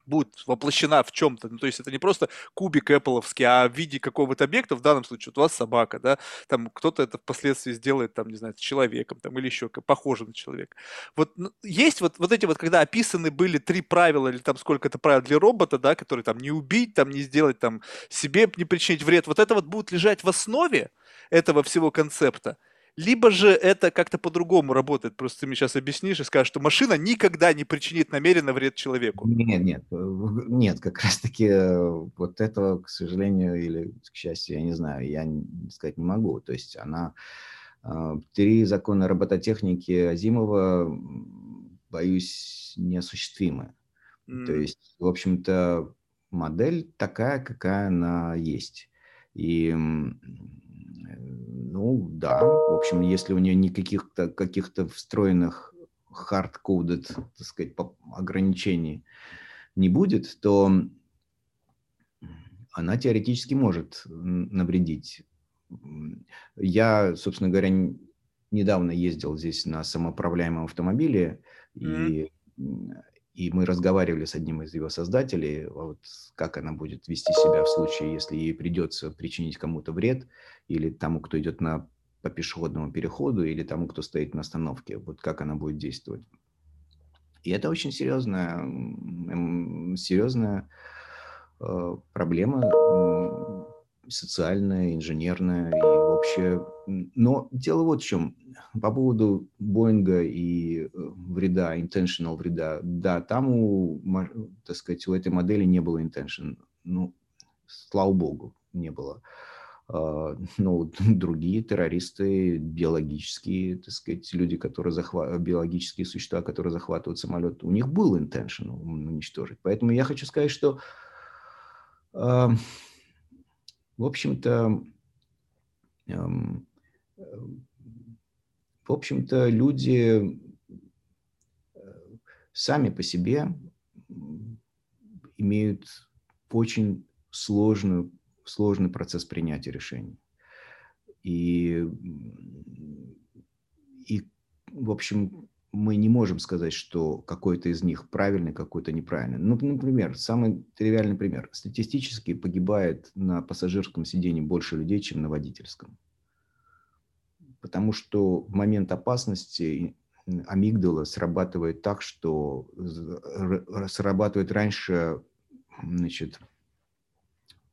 будет воплощена в чем-то. Ну, то есть это не просто кубик Apple'овский, а в виде какого-то объекта, в данном случае вот у вас собака, да, там кто-то это впоследствии сделает, там, не знаю, с человеком, там, или еще похоже на человека. Вот ну, есть вот, вот эти вот, когда описаны были три правила, или там сколько-то правил для робота, да, которые там не убить, там, не сделать, там, себе не причинить вред, вот это вот будет лежать в основе этого всего концепта, либо же это как-то по-другому работает. Просто ты мне сейчас объяснишь и скажешь, что машина никогда не причинит намеренно вред человеку. Нет, нет, э, нет, как раз-таки э, вот этого, к сожалению, или к счастью, я не знаю, я сказать не могу. То есть она... Э, три закона робототехники Азимова, боюсь, неосуществимы. Mm. То есть, в общем-то, модель такая, какая она есть. И ну, да. В общем, если у нее никаких то каких-то встроенных hard-coded, так сказать, ограничений не будет, то она теоретически может навредить. Я, собственно говоря, недавно ездил здесь на самоуправляемом автомобиле, mm-hmm. и и мы разговаривали с одним из его создателей, а вот как она будет вести себя в случае, если ей придется причинить кому-то вред, или тому, кто идет на, по пешеходному переходу, или тому, кто стоит на остановке, вот как она будет действовать. И это очень серьезная, серьезная э, проблема социальная, инженерная и общая. Но дело вот в чем. По поводу Боинга и э, вреда, intentional вреда. Да, там у, так сказать, у этой модели не было intention. Ну, слава богу, не было. А, но другие террористы, биологические, так сказать, люди, которые захватывают, биологические существа, которые захватывают самолет, у них был intention уничтожить. Поэтому я хочу сказать, что а, в общем-то, в общем-то, люди э, сами по себе имеют очень сложную, сложный процесс принятия решений. И, и, в общем, мы не можем сказать, что какой-то из них правильный, какой-то неправильный. Ну, например, самый тривиальный пример. Статистически погибает на пассажирском сидении больше людей, чем на водительском. Потому что в момент опасности амигдала срабатывает так, что срабатывает раньше значит,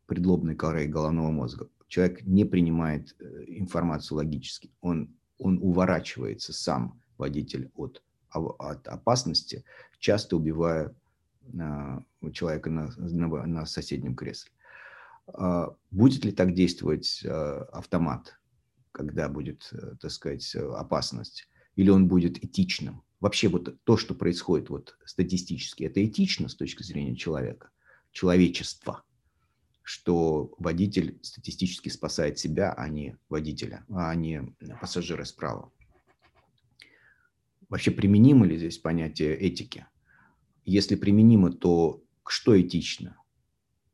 предлобной коры головного мозга. Человек не принимает э, информацию логически, он, он уворачивается сам водитель от, от опасности, часто убивая а, человека на, на, на соседнем кресле. А, будет ли так действовать а, автомат, когда будет, э, так сказать, опасность? Или он будет этичным? Вообще вот то, что происходит вот статистически, это этично с точки зрения человека, человечества, что водитель статистически спасает себя, а не водителя, а не пассажира справа вообще применимо ли здесь понятие этики? Если применимо, то что этично?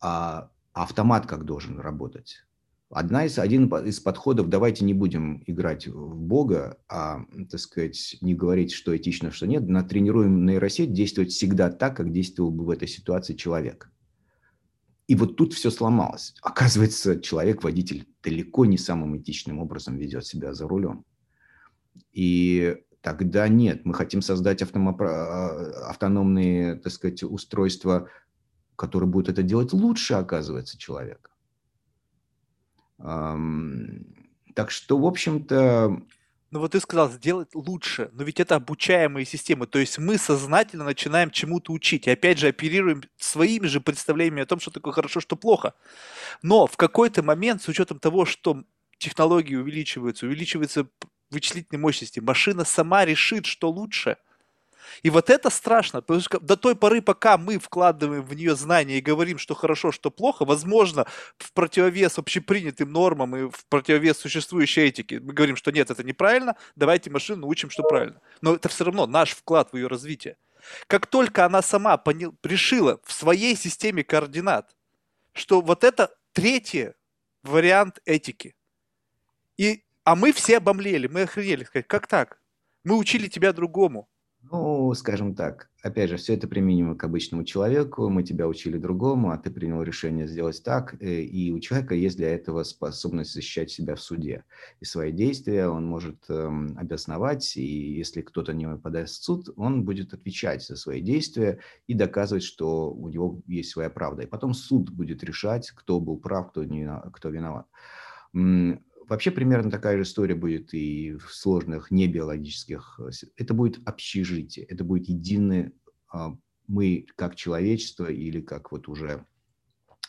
А автомат как должен работать? Одна из, один из подходов, давайте не будем играть в Бога, а, так сказать, не говорить, что этично, что нет, натренируем нейросеть действовать всегда так, как действовал бы в этой ситуации человек. И вот тут все сломалось. Оказывается, человек-водитель далеко не самым этичным образом ведет себя за рулем. И тогда нет. Мы хотим создать а, автономные, так сказать, устройства, которые будут это делать лучше, оказывается, человека. Так что, в общем-то... Ну вот ты сказал, сделать лучше, но ведь это обучаемые системы, то есть мы сознательно начинаем чему-то учить, и опять же оперируем своими же представлениями о том, что такое хорошо, что плохо. Но в какой-то момент, с учетом того, что технологии увеличиваются, увеличивается вычислительной мощности. Машина сама решит, что лучше. И вот это страшно, потому что до той поры, пока мы вкладываем в нее знания и говорим, что хорошо, что плохо, возможно, в противовес общепринятым нормам и в противовес существующей этике, мы говорим, что нет, это неправильно, давайте машину научим, что правильно. Но это все равно наш вклад в ее развитие. Как только она сама понял, решила в своей системе координат, что вот это третий вариант этики, и а мы все обомлели, мы охренели, сказать, как так? Мы учили тебя другому. Ну, скажем так, опять же, все это применимо к обычному человеку. Мы тебя учили другому, а ты принял решение сделать так. Э, и у человека есть для этого способность защищать себя в суде. И свои действия он может эм, обосновать. И если кто-то не подаст в суд, он будет отвечать за свои действия и доказывать, что у него есть своя правда. И потом суд будет решать, кто был прав, кто, не, кто виноват. Вообще примерно такая же история будет и в сложных небиологических. Э, это будет общежитие, это будет единое а, мы как человечество или как вот уже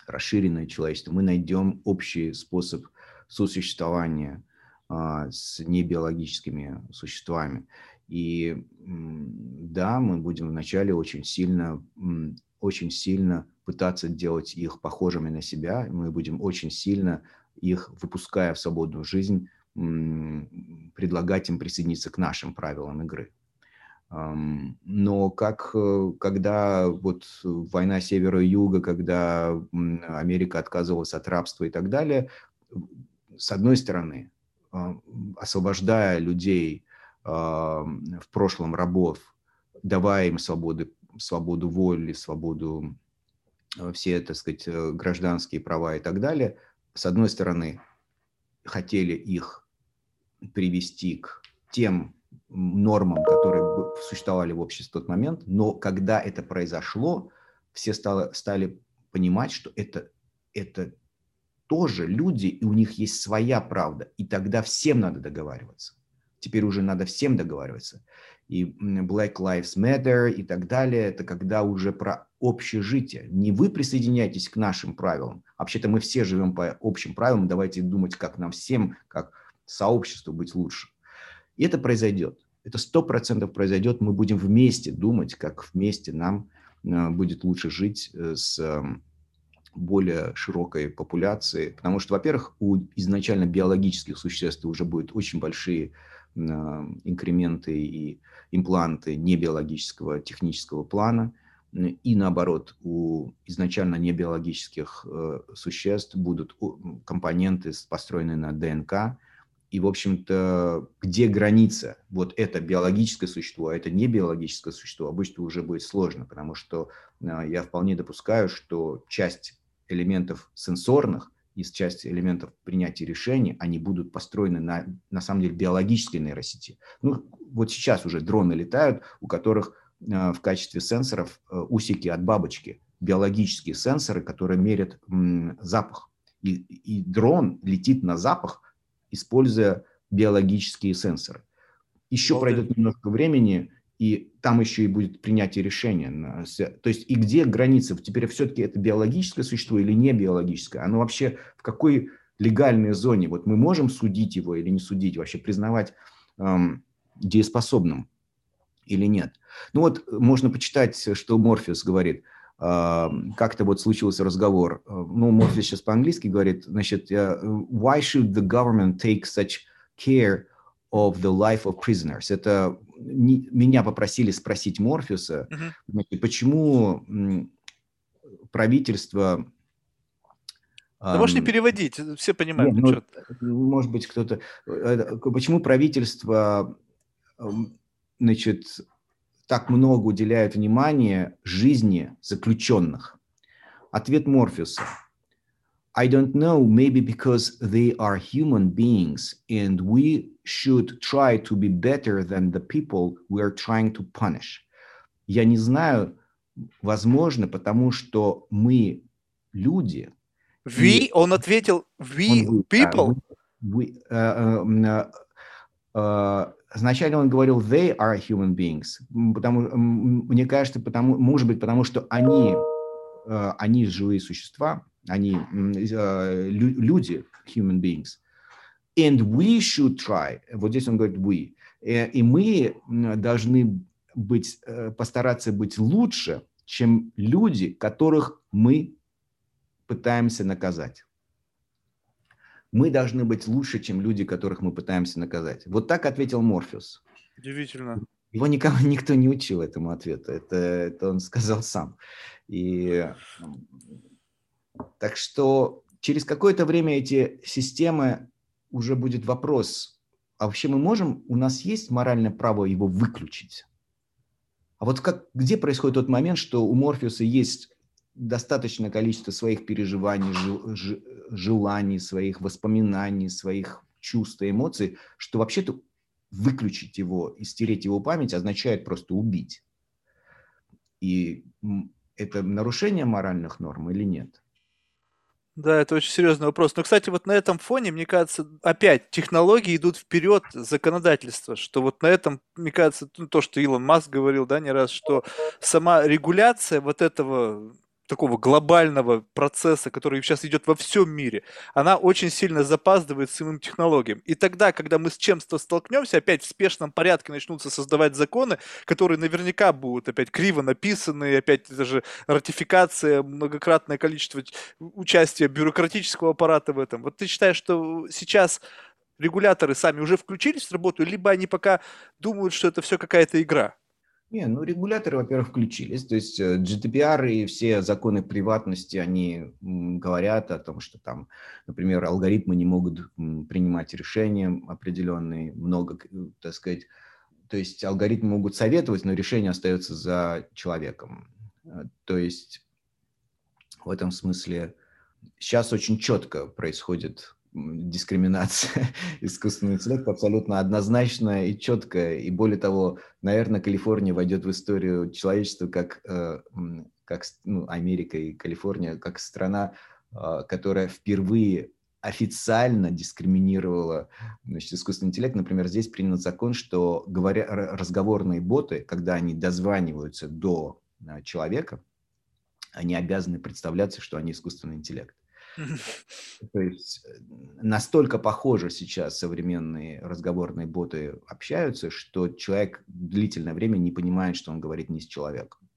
расширенное человечество, мы найдем общий способ сосуществования а, с небиологическими существами. И да, мы будем вначале очень сильно, очень сильно пытаться делать их похожими на себя, мы будем очень сильно их, выпуская в свободную жизнь, предлагать им присоединиться к нашим правилам игры. Но как, э, когда вот война севера и юга, когда Америка отказывалась от рабства и так далее, с одной стороны, а, освобождая людей а, в прошлом рабов, давая им свободу, свободу воли, свободу, э, все, так сказать, э, гражданские права и так далее – с одной стороны, хотели их привести к тем нормам, которые существовали в обществе в тот момент, но когда это произошло, все стало, стали понимать, что это, это тоже люди, и у них есть своя правда, и тогда всем надо договариваться. Теперь уже надо всем договариваться. И Black Lives Matter и так далее, это когда уже про общежитие. Не вы присоединяйтесь к нашим правилам. Вообще-то мы все живем по общим правилам, давайте думать, как нам всем, как сообществу быть лучше. И это произойдет. Это сто процентов произойдет. Мы будем вместе думать, как вместе нам э, будет лучше жить э, с эм, более широкой популяцией. Потому что, во-первых, у изначально биологических существ уже будут очень большие инкременты и импланты небиологического технического плана – и наоборот, у изначально небиологических э, существ будут компоненты, построенные на ДНК, и, в общем-то, где граница? Вот это биологическое существо, а это не биологическое существо, обычно уже будет сложно, потому что э, я вполне допускаю, что часть элементов сенсорных и часть элементов принятия решений, они будут построены на, на самом деле, биологической нейросети. Ну, вот сейчас уже дроны летают, у которых Э, в качестве сенсоров э, усики от бабочки, биологические сенсоры, которые мерят запах. И, и дрон летит на запах, используя биологические сенсоры. Еще Молодец. пройдет немножко времени, и там еще и будет принятие решения. То есть и где граница? Теперь все-таки это биологическое существо или не биологическое? Оно вообще в какой легальной зоне? Вот мы можем судить его или не судить, вообще признавать эм, дееспособным или нет? Ну вот э, можно почитать, что Морфеус говорит. А, как-то вот случился разговор. А, ну, Морфеус сейчас по-английски говорит, значит, why should the government take such care of the life of prisoners? Это не, меня попросили спросить Морфеуса, uh-huh. почему правительство да можешь не переводить, все понимают. Нет, ну, может быть, кто-то... Э, почему правительство значит, так много уделяют внимания жизни заключенных? Ответ Морфеуса. I don't know, maybe because they are human beings and we should try to be better than the people we are trying to punish. Я не знаю, возможно, потому что мы люди. We, он ответил, we, он, people? We, uh, uh, uh, Вначале он говорил they are human beings, потому, мне кажется, потому, может быть, потому что они, э, они живые существа, Они э, люди, human beings. And we should try, вот здесь он говорит we, э, и мы должны быть, постараться быть лучше, чем люди, которых мы пытаемся наказать мы должны быть лучше, чем люди, которых мы пытаемся наказать. Вот так ответил Морфеус. Удивительно. Его никого, никто не учил этому ответу. Это, это он сказал сам. И, так что через какое-то время эти системы уже будет вопрос а вообще мы можем, у нас есть моральное право его выключить? А вот как, где происходит тот момент, что у Морфеуса есть достаточное количество своих переживаний, желаний, своих воспоминаний, своих чувств и эмоций, что вообще-то выключить его и стереть его память означает просто убить. И это нарушение моральных норм или нет? Да, это очень серьезный вопрос. Но, кстати, вот на этом фоне, мне кажется, опять технологии идут вперед законодательства, что вот на этом, мне кажется, ну, то, что Илон Маск говорил, да, не раз, что сама регуляция вот этого такого глобального процесса, который сейчас идет во всем мире, она очень сильно запаздывает с самим технологиям. И тогда, когда мы с чем-то столкнемся, опять в спешном порядке начнутся создавать законы, которые наверняка будут опять криво написаны, опять даже ратификация, многократное количество участия бюрократического аппарата в этом. Вот ты считаешь, что сейчас регуляторы сами уже включились в работу, либо они пока думают, что это все какая-то игра? Не, ну регуляторы, во-первых, включились. То есть э, GDPR и все законы приватности, они говорят о том, что там, например, алгоритмы не могут принимать решения определенные, много, э, так сказать, то есть алгоритмы могут советовать, но решение остается за человеком. Э, то есть в этом смысле сейчас очень четко происходит дискриминация искусственного интеллекта абсолютно однозначная и четкая. И более того, наверное, Калифорния войдет в историю человечества как, э, как ну, Америка и Калифорния, как страна, а, которая впервые официально дискриминировала значит, искусственный интеллект. Например, здесь принят закон, что говоря, разговорные боты, когда они дозваниваются до а, человека, они обязаны представляться, что они искусственный интеллект. То есть э, настолько похоже сейчас современные разговорные боты общаются, что человек длительное время не понимает, что он говорит не с человеком.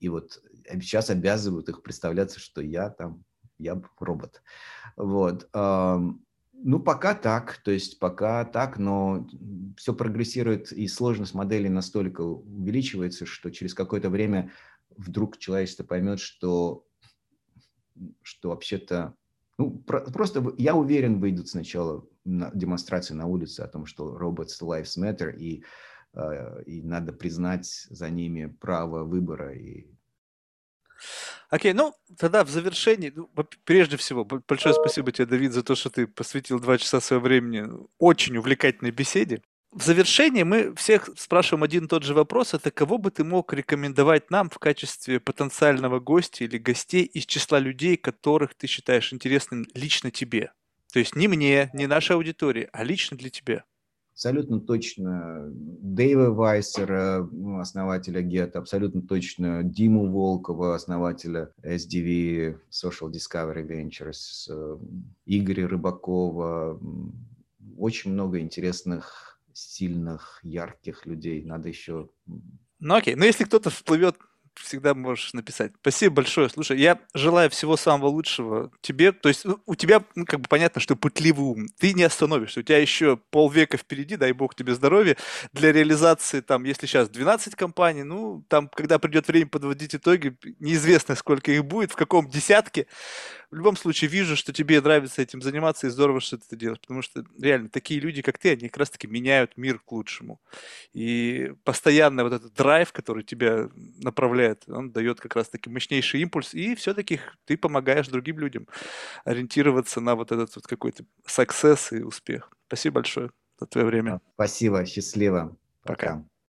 И вот э, сейчас обязывают их представляться, что я там, я робот. Вот. Ну, пока так, то есть пока так, но все прогрессирует, и сложность модели настолько увеличивается, что через какое-то время вдруг человечество поймет, что что вообще-то, ну, про, просто я уверен, выйдут сначала на демонстрации на улице о том, что robots lives matter, и, э, и надо признать за ними право выбора и Окей, ну тогда в завершении, ну, прежде всего, большое спасибо тебе, Давид, за то, что ты посвятил два часа своего времени очень увлекательной беседе в завершении мы всех спрашиваем один и тот же вопрос. Это кого бы ты мог рекомендовать нам в качестве потенциального гостя или гостей из числа людей, которых ты считаешь интересным лично тебе? То есть не мне, не нашей аудитории, а лично для тебя. Абсолютно точно Дэйва Вайсера, ну, основателя Get, абсолютно точно Диму Волкова, основателя SDV, Social Discovery Ventures, э, Игоря Рыбакова. Очень много интересных сильных, ярких людей. Надо еще... Ну окей, но если кто-то всплывет всегда можешь написать. Спасибо большое. Слушай, я желаю всего самого лучшего тебе. То есть ну, у тебя, ну, как бы понятно, что пытливый ум. Ты не остановишься. У тебя еще полвека впереди, дай бог тебе здоровья, для реализации, там, если сейчас 12 компаний, ну, там, когда придет время подводить итоги, неизвестно, сколько их будет, в каком десятке. В любом случае, вижу, что тебе нравится этим заниматься, и здорово, что ты это делаешь, потому что реально такие люди, как ты, они как раз-таки меняют мир к лучшему. И постоянно вот этот драйв, который тебя направляет он дает как раз-таки мощнейший импульс, и все-таки ты помогаешь другим людям ориентироваться на вот этот вот какой-то success и успех. Спасибо большое за твое время. Спасибо, счастливо. Пока. Пока.